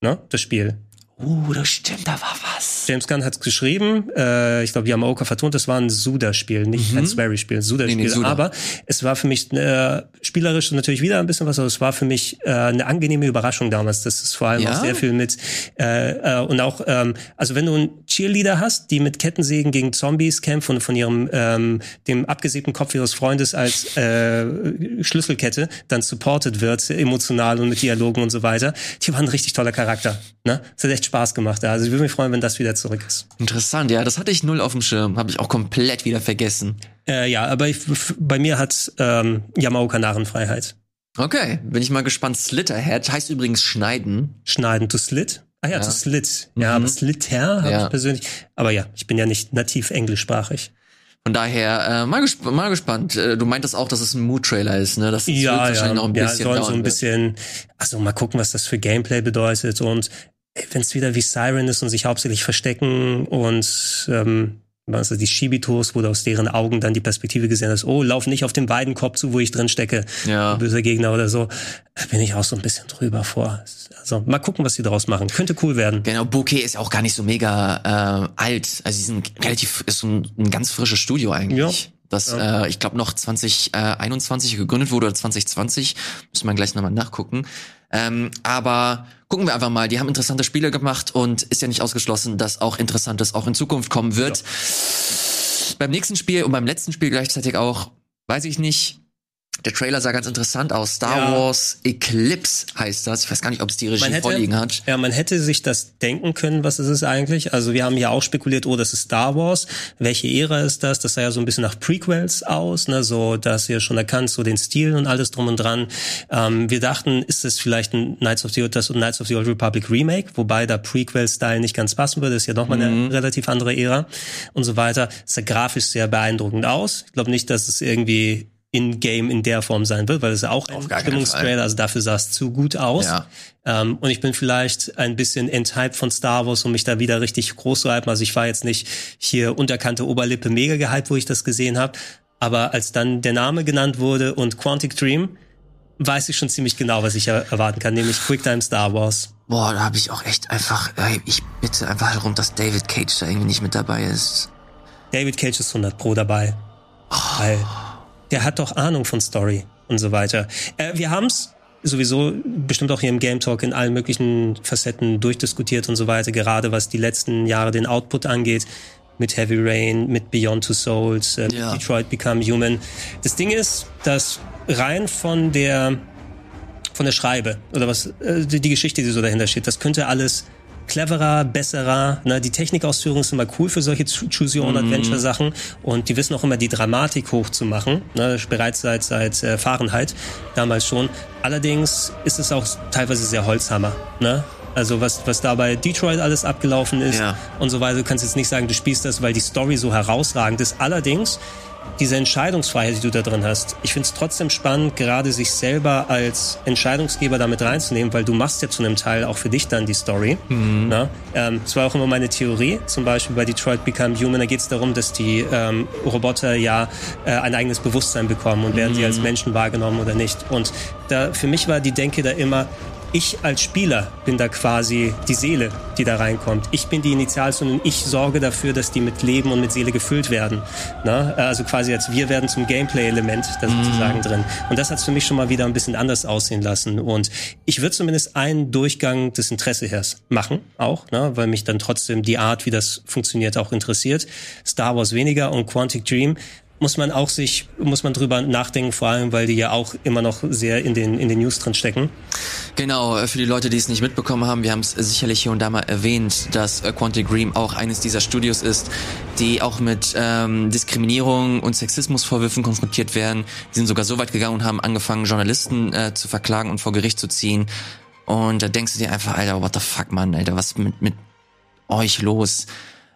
Ne? Das Spiel. Uh, das stimmt, da war was. James Gunn hat es geschrieben. Äh, ich glaube, Yamaoka vertont, das war ein Suda-Spiel, nicht mhm. ein Swery-Spiel, Suda-Spiel. Nee, nee, aber es war für mich äh, spielerisch natürlich wieder ein bisschen was, aber es war für mich äh, eine angenehme Überraschung damals. Das ist vor allem ja? auch sehr viel mit äh, äh, und auch, ähm, also wenn du einen Cheerleader hast, die mit Kettensägen gegen Zombies kämpfen und von ihrem ähm, dem abgesägten Kopf ihres Freundes als äh, Schlüsselkette dann supported wird, emotional und mit Dialogen und so weiter, die waren ein richtig toller Charakter. Ne? Das hat echt Spaß gemacht. Also ich würde mich freuen, wenn das wieder zurück ist. Interessant, ja, das hatte ich null auf dem Schirm, habe ich auch komplett wieder vergessen. Äh, ja, aber ich, bei mir hat ähm, Yamaoka Narrenfreiheit. Okay, bin ich mal gespannt. Slitterhead heißt übrigens schneiden. Schneiden, to slit? Ah ja, ja. to slit. Ja, mhm. aber Slitter habe ja. ich persönlich. Aber ja, ich bin ja nicht nativ englischsprachig. Von daher, äh, mal, gesp mal gespannt. Äh, du meintest auch, dass es ein Mood-Trailer ist, ne? Das ja, wahrscheinlich ja. noch ein bisschen ja, soll so ein bisschen, also mal gucken, was das für Gameplay bedeutet und wenn es wieder wie Siren ist und sich hauptsächlich verstecken und ähm, also die Shibitos, wo du aus deren Augen dann die Perspektive gesehen hast, oh, lauf nicht auf den beiden Kopf zu, wo ich drin stecke, ja. böser Gegner oder so, da bin ich auch so ein bisschen drüber vor. Also mal gucken, was sie daraus machen. Könnte cool werden. Genau, Bouquet ist auch gar nicht so mega äh, alt. Also sie sind relativ, ist ein, ein ganz frisches Studio eigentlich. Ja. Das, ja. äh, ich glaube, noch 2021 gegründet wurde oder 2020. Müssen wir gleich nochmal nachgucken. Ähm, aber gucken wir einfach mal. Die haben interessante Spiele gemacht und ist ja nicht ausgeschlossen, dass auch Interessantes auch in Zukunft kommen wird. Ja. Beim nächsten Spiel und beim letzten Spiel gleichzeitig auch, weiß ich nicht, der Trailer sah ganz interessant aus. Star ja. Wars Eclipse heißt das. Ich weiß gar nicht, ob es die Regie hätte, vorliegen hat. Ja, man hätte sich das denken können, was ist es eigentlich. Also wir haben ja auch spekuliert, oh, das ist Star Wars. Welche Ära ist das? Das sah ja so ein bisschen nach Prequels aus, ne? So, dass ihr schon erkannt, so den Stil und alles drum und dran. Ähm, wir dachten, ist es vielleicht ein Knights of the Old, das Knights of the Old Republic Remake, wobei da Prequel-Style nicht ganz passen würde. Das ist ja nochmal mhm. eine relativ andere Ära und so weiter. Es sah grafisch sehr beeindruckend aus. Ich glaube nicht, dass es irgendwie in-game in der Form sein wird, weil es ja auch ein Stimmungstrailer, also dafür sah es zu gut aus. Ja. Ähm, und ich bin vielleicht ein bisschen enthyped von Star Wars, um mich da wieder richtig groß zu hypen. Also ich war jetzt nicht hier unterkante Oberlippe mega gehypt, wo ich das gesehen habe. Aber als dann der Name genannt wurde und Quantic Dream, weiß ich schon ziemlich genau, was ich erwarten kann, nämlich Quicktime Star Wars. Boah, da habe ich auch echt einfach, ich bitte einfach darum, dass David Cage da irgendwie nicht mit dabei ist. David Cage ist 100 pro dabei. Oh. Weil der hat doch Ahnung von Story und so weiter. Äh, wir haben's sowieso bestimmt auch hier im Game Talk in allen möglichen Facetten durchdiskutiert und so weiter, gerade was die letzten Jahre den Output angeht, mit Heavy Rain, mit Beyond Two Souls, äh, ja. Detroit Become Human. Das Ding ist, dass rein von der von der Schreibe oder was äh, die, die Geschichte, die so dahinter steht, das könnte alles cleverer, besserer. Ne? Die Technikausführung ist immer cool für solche Choose-Your-Own-Adventure-Sachen mhm. und die wissen auch immer, die Dramatik hochzumachen. Ne? Bereits seit, seit äh, Fahrenheit, damals schon. Allerdings ist es auch teilweise sehr Holzhammer. Ne? Also was, was da bei Detroit alles abgelaufen ist ja. und so weiter. Du kannst jetzt nicht sagen, du spielst das, weil die Story so herausragend ist. Allerdings diese Entscheidungsfreiheit, die du da drin hast. Ich finde es trotzdem spannend, gerade sich selber als Entscheidungsgeber damit reinzunehmen, weil du machst ja zu einem Teil auch für dich dann die Story. Mhm. Na? Ähm, das war auch immer meine Theorie, zum Beispiel bei Detroit Become Human, da geht es darum, dass die ähm, Roboter ja äh, ein eigenes Bewusstsein bekommen und werden mhm. sie als Menschen wahrgenommen oder nicht. Und da für mich war die Denke da immer, ich als Spieler bin da quasi die Seele, die da reinkommt. Ich bin die Initialzündung und ich sorge dafür, dass die mit Leben und mit Seele gefüllt werden. Na? Also quasi als wir werden zum Gameplay-Element da sozusagen mhm. drin. Und das hat es für mich schon mal wieder ein bisschen anders aussehen lassen. Und ich würde zumindest einen Durchgang des Interessehers machen, auch, ne? weil mich dann trotzdem die Art, wie das funktioniert, auch interessiert. Star Wars weniger und Quantic Dream muss man auch sich, muss man drüber nachdenken, vor allem, weil die ja auch immer noch sehr in den, in den News drin stecken. Genau, äh, für die Leute, die es nicht mitbekommen haben, wir haben es sicherlich hier und da mal erwähnt, dass äh, Quantic Dream auch eines dieser Studios ist, die auch mit ähm, Diskriminierung und Sexismusvorwürfen konfrontiert werden. Die sind sogar so weit gegangen und haben angefangen, Journalisten äh, zu verklagen und vor Gericht zu ziehen. Und da denkst du dir einfach, Alter, what the fuck, Mann, Alter, was mit, mit euch los?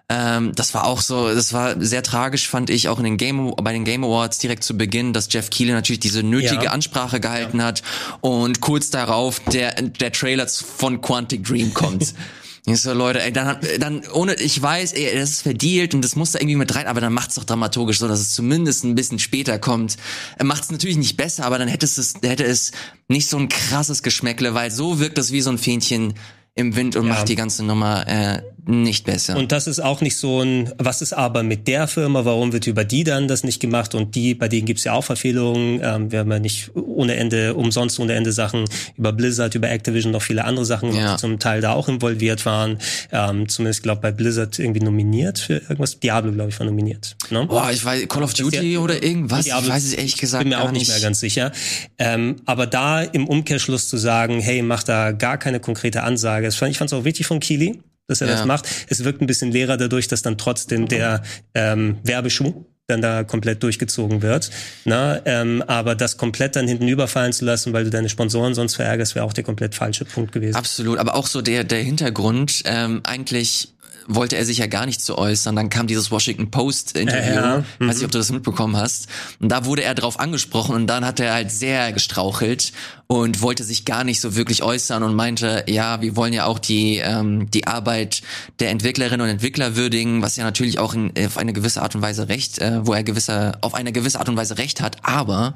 Ähm, das war auch so, das war sehr tragisch, fand ich, auch in den Game, bei den Game Awards direkt zu Beginn, dass Jeff Keighley natürlich diese nötige ja. Ansprache gehalten ja. hat und kurz darauf der, der Trailer von Quantic Dream kommt. Ich so, Leute, ey, dann, dann, ohne, ich weiß, ey, das ist verdealt und das muss da irgendwie mit rein, aber dann macht's doch dramaturgisch so, dass es zumindest ein bisschen später kommt. Macht's natürlich nicht besser, aber dann hätte es, hätte es nicht so ein krasses Geschmäckle, weil so wirkt das wie so ein Fähnchen im Wind und ja. macht die ganze Nummer äh, nicht besser. Und das ist auch nicht so ein, was ist aber mit der Firma, warum wird über die dann das nicht gemacht und die, bei denen gibt's ja auch Verfehlungen. Ähm, wir haben ja nicht ohne Ende, umsonst ohne Ende Sachen über Blizzard, über Activision, noch viele andere Sachen, ja. die zum Teil da auch involviert waren. Ähm, zumindest, glaube bei Blizzard irgendwie nominiert für irgendwas. Diablo, glaube ich, war nominiert. Ne? Boah, ich weiß, Call of Duty ja, oder irgendwas, Diablo, ich weiß es ehrlich gesagt bin mir auch nicht mehr ganz sicher. Ähm, aber da im Umkehrschluss zu sagen, hey, mach da gar keine konkrete Ansage, das fand, ich fand es auch wichtig von Kili, dass er ja. das macht. Es wirkt ein bisschen leerer dadurch, dass dann trotzdem der ähm, Werbeschuh dann da komplett durchgezogen wird. Na, ähm, aber das komplett dann hinten überfallen zu lassen, weil du deine Sponsoren sonst verärgerst, wäre auch der komplett falsche Punkt gewesen. Absolut, aber auch so der der Hintergrund ähm, eigentlich wollte er sich ja gar nicht zu äußern. Dann kam dieses Washington Post Interview. Ja, ja. Weiß nicht, ob du das mitbekommen hast. Und da wurde er drauf angesprochen und dann hat er halt sehr gestrauchelt und wollte sich gar nicht so wirklich äußern und meinte, ja, wir wollen ja auch die ähm, die Arbeit der Entwicklerinnen und Entwickler würdigen, was ja natürlich auch in, auf eine gewisse Art und Weise recht, äh, wo er gewisse auf eine gewisse Art und Weise recht hat, aber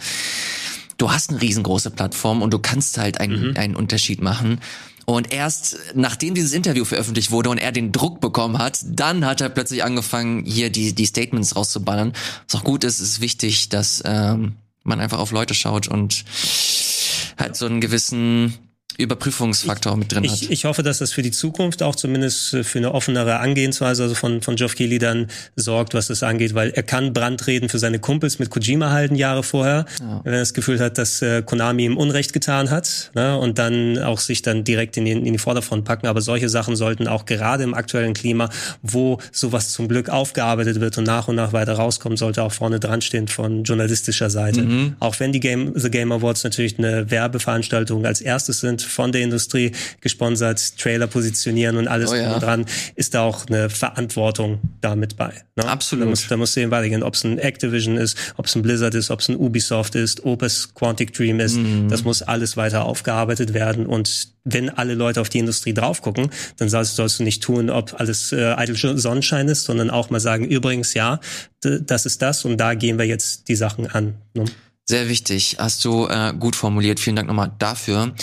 du hast eine riesengroße Plattform und du kannst halt einen, mhm. einen Unterschied machen. Und erst nachdem dieses Interview veröffentlicht wurde und er den Druck bekommen hat, dann hat er plötzlich angefangen, hier die, die Statements rauszuballern. Was auch gut ist, ist wichtig, dass ähm, man einfach auf Leute schaut und halt so einen gewissen Überprüfungsfaktor ich, mit drin ich, hat. Ich hoffe, dass das für die Zukunft auch zumindest für eine offenere Angehensweise also von, von Geoff Keighley dann sorgt, was das angeht, weil er kann Brandreden für seine Kumpels mit Kojima halten Jahre vorher, ja. wenn er das Gefühl hat, dass äh, Konami ihm Unrecht getan hat ne, und dann auch sich dann direkt in die, in die Vorderfront packen. Aber solche Sachen sollten auch gerade im aktuellen Klima, wo sowas zum Glück aufgearbeitet wird und nach und nach weiter rauskommt, sollte auch vorne dran stehen von journalistischer Seite. Mhm. Auch wenn die Game, The Game Awards natürlich eine Werbeveranstaltung als erstes sind, von der Industrie gesponsert, Trailer positionieren und alles oh, ja. dran, ist da auch eine Verantwortung damit bei. Ne? Absolut. Da muss, da muss sehen weitergehen, ob es ein Activision ist, ob es ein Blizzard ist, ob es ein Ubisoft ist, ob es Quantic Dream ist. Mhm. Das muss alles weiter aufgearbeitet werden und wenn alle Leute auf die Industrie drauf gucken, dann sollst, sollst du nicht tun, ob alles äh, eitel Sonnenschein ist, sondern auch mal sagen, übrigens, ja, das ist das und da gehen wir jetzt die Sachen an. Ne? Sehr wichtig, hast du äh, gut formuliert. Vielen Dank nochmal dafür.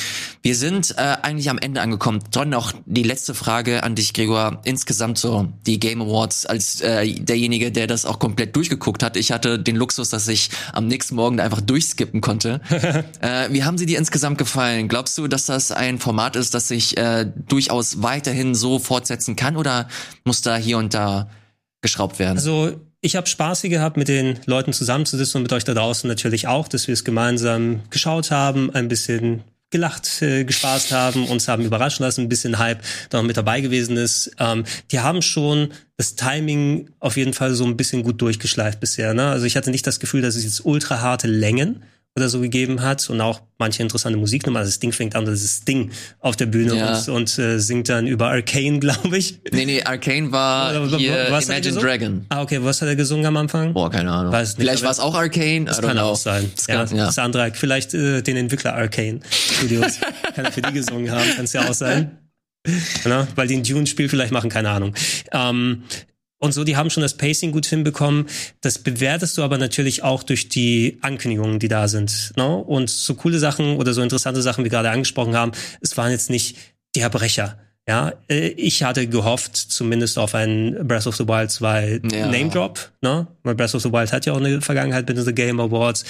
Wir sind äh, eigentlich am Ende angekommen. Dann noch die letzte Frage an dich, Gregor. Insgesamt so die Game Awards als äh, derjenige, der das auch komplett durchgeguckt hat. Ich hatte den Luxus, dass ich am nächsten Morgen einfach durchskippen konnte. äh, wie haben sie dir insgesamt gefallen? Glaubst du, dass das ein Format ist, das sich äh, durchaus weiterhin so fortsetzen kann oder muss da hier und da geschraubt werden? Also ich habe Spaß gehabt, mit den Leuten zusammenzusitzen und mit euch da draußen natürlich auch, dass wir es gemeinsam geschaut haben, ein bisschen gelacht, äh, gespaßt haben, uns haben überraschen lassen, ein bisschen Hype da noch mit dabei gewesen ist. Ähm, die haben schon das Timing auf jeden Fall so ein bisschen gut durchgeschleift bisher. Ne? Also ich hatte nicht das Gefühl, dass es jetzt ultra harte Längen oder so gegeben hat und auch manche interessante Musiknummern. Also das Ding fängt an, das ist Ding auf der Bühne ja. und, und äh, singt dann über Arcane, glaube ich. Nee, nee, Arcane war oder, hier was Imagine Dragon. Ah, okay, was hat er gesungen am Anfang? Boah, keine Ahnung. Nicht, Vielleicht war es auch Arcane, das kann know. auch sein. Das, ja, kann, ja. das andere, vielleicht äh, den Entwickler Arcane Studios. kann er für die gesungen haben, kann es ja auch sein. Genau, weil die ein Dune-Spiel vielleicht machen, keine Ahnung. Ähm, und so, die haben schon das Pacing gut hinbekommen. Das bewertest du aber natürlich auch durch die Ankündigungen, die da sind. Ne? Und so coole Sachen oder so interessante Sachen, wie wir gerade angesprochen haben, es waren jetzt nicht der Brecher. Ja, äh, ich hatte gehofft, zumindest auf einen Breath of the Wild 2 ja. Name Drop, ne? Weil Breath of the Wild hat ja auch eine Vergangenheit mit den Game Awards.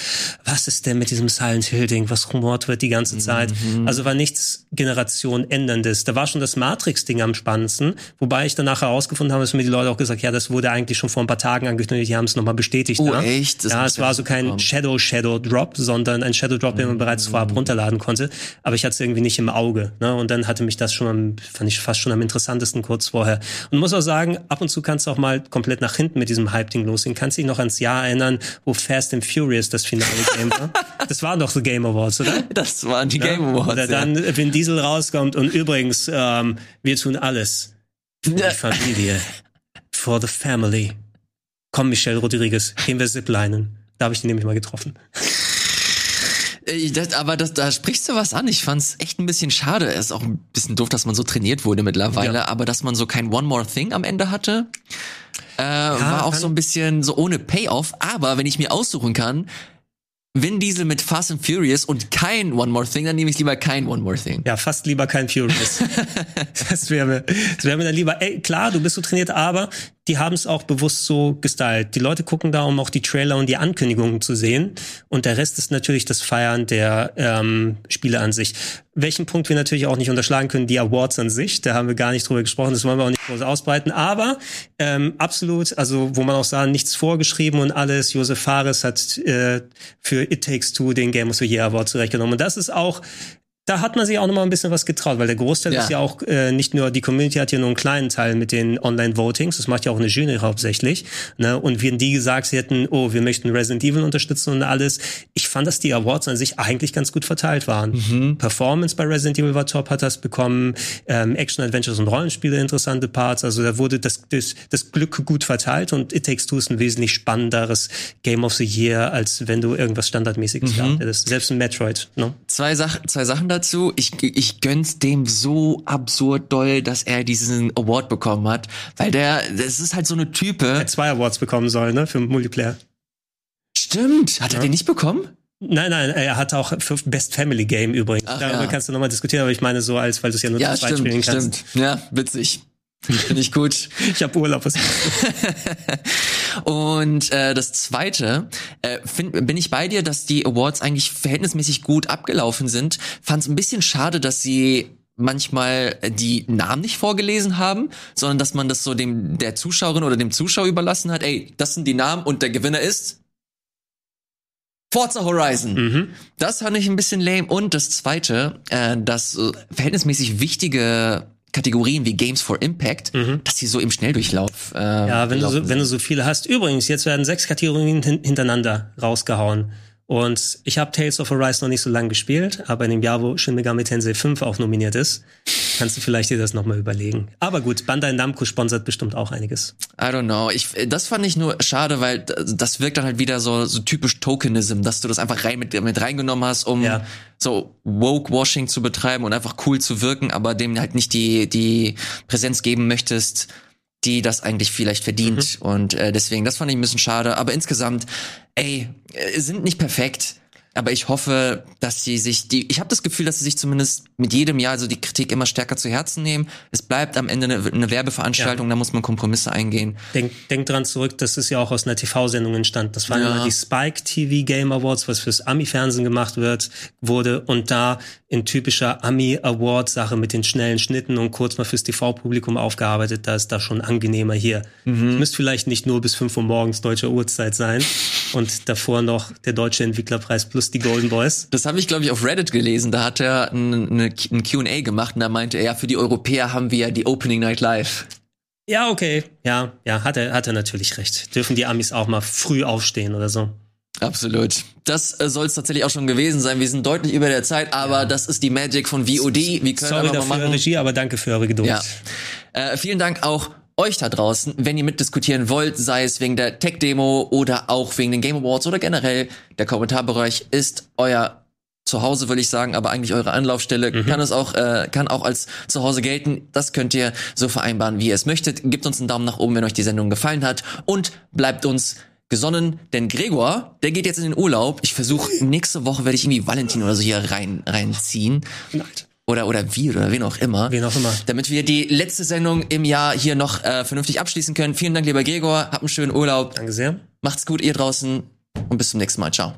Was ist denn mit diesem Silent Hill Ding? Was rumort wird die ganze Zeit? Mhm. Also war nichts Generation änderndes. Da war schon das Matrix Ding am spannendsten, wobei ich danach herausgefunden habe, dass mir die Leute auch gesagt, ja, das wurde eigentlich schon vor ein paar Tagen angekündigt, die haben es nochmal bestätigt. Oh, ne? echt? Das ja, es war so kein. Shadow Shadow Drop, sondern ein Shadow Drop, den man bereits vorab mhm. runterladen konnte, aber ich hatte es irgendwie nicht im Auge, ne? Und dann hatte mich das schon fand ich fast schon am interessantesten kurz vorher. Und muss auch sagen, ab und zu kannst du auch mal komplett nach hinten mit diesem Hype-Ding losgehen. Kannst dich noch ans Jahr erinnern, wo Fast and Furious das finale Game war? Das waren doch so Game Awards, oder? Das waren die ja? Game Awards. Oder dann, ja. wenn Diesel rauskommt und übrigens, ähm, wir tun alles für die Familie, for the family. Komm, Michelle Rodriguez, gehen wir ziplinen. Da habe ich die nämlich mal getroffen. Äh, das, aber das, da sprichst du was an. Ich fand's echt ein bisschen schade. Es ist auch ein bisschen doof, dass man so trainiert wurde mittlerweile, ja. aber dass man so kein One More Thing am Ende hatte, äh, ja, war auch so ein bisschen so ohne Payoff. Aber wenn ich mir aussuchen kann, Vin Diesel mit Fast and Furious und kein One More Thing, dann nehme ich lieber kein One More Thing. Ja, fast lieber kein Furious. das wäre mir, das wäre mir dann lieber, ey, klar, du bist so trainiert, aber die haben es auch bewusst so gestylt. Die Leute gucken da, um auch die Trailer und die Ankündigungen zu sehen. Und der Rest ist natürlich das Feiern der ähm, Spiele an sich. Welchen Punkt wir natürlich auch nicht unterschlagen können, die Awards an sich. Da haben wir gar nicht drüber gesprochen, das wollen wir auch nicht groß ausbreiten. Aber ähm, absolut, also wo man auch sah, nichts vorgeschrieben und alles. Josef Fares hat äh, für It Takes Two den Game of the Year Award zurechtgenommen. Und das ist auch da hat man sich auch noch mal ein bisschen was getraut, weil der Großteil ja. ist ja auch äh, nicht nur die Community hat ja nur einen kleinen Teil mit den Online-Votings, das macht ja auch eine Jury hauptsächlich. Ne? Und wenn die gesagt hätten, oh, wir möchten Resident Evil unterstützen und alles, ich fand, dass die Awards an sich eigentlich ganz gut verteilt waren. Mhm. Performance bei Resident Evil war top, hat das bekommen, ähm, Action, Adventures und Rollenspiele interessante Parts, also da wurde das, das, das Glück gut verteilt und It Takes Two ist ein wesentlich spannenderes Game of the Year, als wenn du irgendwas Standardmäßiges mhm. gehabt hättest. Selbst ein Metroid. Ne? Zwei, Sach zwei Sachen dazu. Ich, ich gönn's dem so absurd doll, dass er diesen Award bekommen hat. Weil der, das ist halt so eine Type. Er hat zwei Awards bekommen soll, ne, für Multiplayer. Stimmt. Hat er den nicht bekommen? Nein, nein, er hat auch für Best Family Game übrigens. Ach, Darüber ja. kannst du nochmal diskutieren, aber ich meine so, als weil du es ja nur ja, zu zweit spielen kannst. Stimmt. Ja, witzig. Finde ich gut. ich habe Urlaub. Was Und äh, das Zweite, äh, find, bin ich bei dir, dass die Awards eigentlich verhältnismäßig gut abgelaufen sind. Fand es ein bisschen schade, dass sie manchmal die Namen nicht vorgelesen haben, sondern dass man das so dem der Zuschauerin oder dem Zuschauer überlassen hat. Ey, das sind die Namen und der Gewinner ist Forza Horizon. Mhm. Das fand ich ein bisschen lame. Und das Zweite, äh, das äh, verhältnismäßig wichtige Kategorien wie Games for Impact, mhm. dass sie so im Schnelldurchlauf. Äh, ja, wenn du, so, wenn du so viele hast. Übrigens, jetzt werden sechs Kategorien hintereinander rausgehauen. Und ich habe Tales of Arise noch nicht so lange gespielt, aber in dem Jahr, wo Shin Megami Tensei 5 auch nominiert ist, kannst du vielleicht dir das nochmal überlegen. Aber gut, Bandai Namco sponsert bestimmt auch einiges. I don't know. Ich, das fand ich nur schade, weil das wirkt dann halt wieder so, so typisch Tokenism, dass du das einfach rein mit, mit reingenommen hast, um ja. so Woke-Washing zu betreiben und einfach cool zu wirken, aber dem halt nicht die, die Präsenz geben möchtest, die das eigentlich vielleicht verdient. Mhm. Und äh, deswegen, das fand ich ein bisschen schade. Aber insgesamt, ey, äh, sind nicht perfekt. Aber ich hoffe, dass sie sich die. Ich habe das Gefühl, dass sie sich zumindest mit jedem Jahr also die Kritik immer stärker zu Herzen nehmen. Es bleibt am Ende eine, eine Werbeveranstaltung, ja. da muss man Kompromisse eingehen. Denk, denk dran zurück, das ist ja auch aus einer TV-Sendung entstanden. Das waren ja. immer die Spike TV Game Awards, was fürs Ami-Fernsehen gemacht wird, wurde und da in typischer Ami-Award-Sache mit den schnellen Schnitten und kurz mal fürs TV-Publikum aufgearbeitet, da ist da schon angenehmer hier. Mhm. Müsste vielleicht nicht nur bis 5 Uhr morgens deutscher Uhrzeit sein und davor noch der Deutsche Entwicklerpreis plus die Golden Boys. Das habe ich, glaube ich, auf Reddit gelesen. Da hat er ein, ein Q&A gemacht und da meinte er, ja, für die Europäer haben wir ja die Opening Night Live. Ja, okay. Ja, ja, hat er, hat er natürlich recht. Dürfen die Amis auch mal früh aufstehen oder so. Absolut. Das äh, soll es tatsächlich auch schon gewesen sein. Wir sind deutlich über der Zeit, aber ja. das ist die Magic von VOD. Wir können Sorry dafür, machen. Regie, aber danke für eure Geduld. Ja. Äh, vielen Dank auch euch da draußen, wenn ihr mitdiskutieren wollt, sei es wegen der Tech-Demo oder auch wegen den Game Awards oder generell, der Kommentarbereich ist euer Zuhause, will ich sagen, aber eigentlich eure Anlaufstelle mhm. kann es auch, äh, kann auch als Zuhause gelten. Das könnt ihr so vereinbaren, wie ihr es möchtet. Gebt uns einen Daumen nach oben, wenn euch die Sendung gefallen hat und bleibt uns gesonnen, denn Gregor, der geht jetzt in den Urlaub. Ich versuche nächste Woche werde ich irgendwie Valentin oder so hier rein reinziehen. Oder oder wie oder wen auch immer. Wen auch immer. Damit wir die letzte Sendung im Jahr hier noch äh, vernünftig abschließen können. Vielen Dank, lieber Gregor. Habt einen schönen Urlaub. Danke sehr. Macht's gut, ihr draußen und bis zum nächsten Mal. Ciao.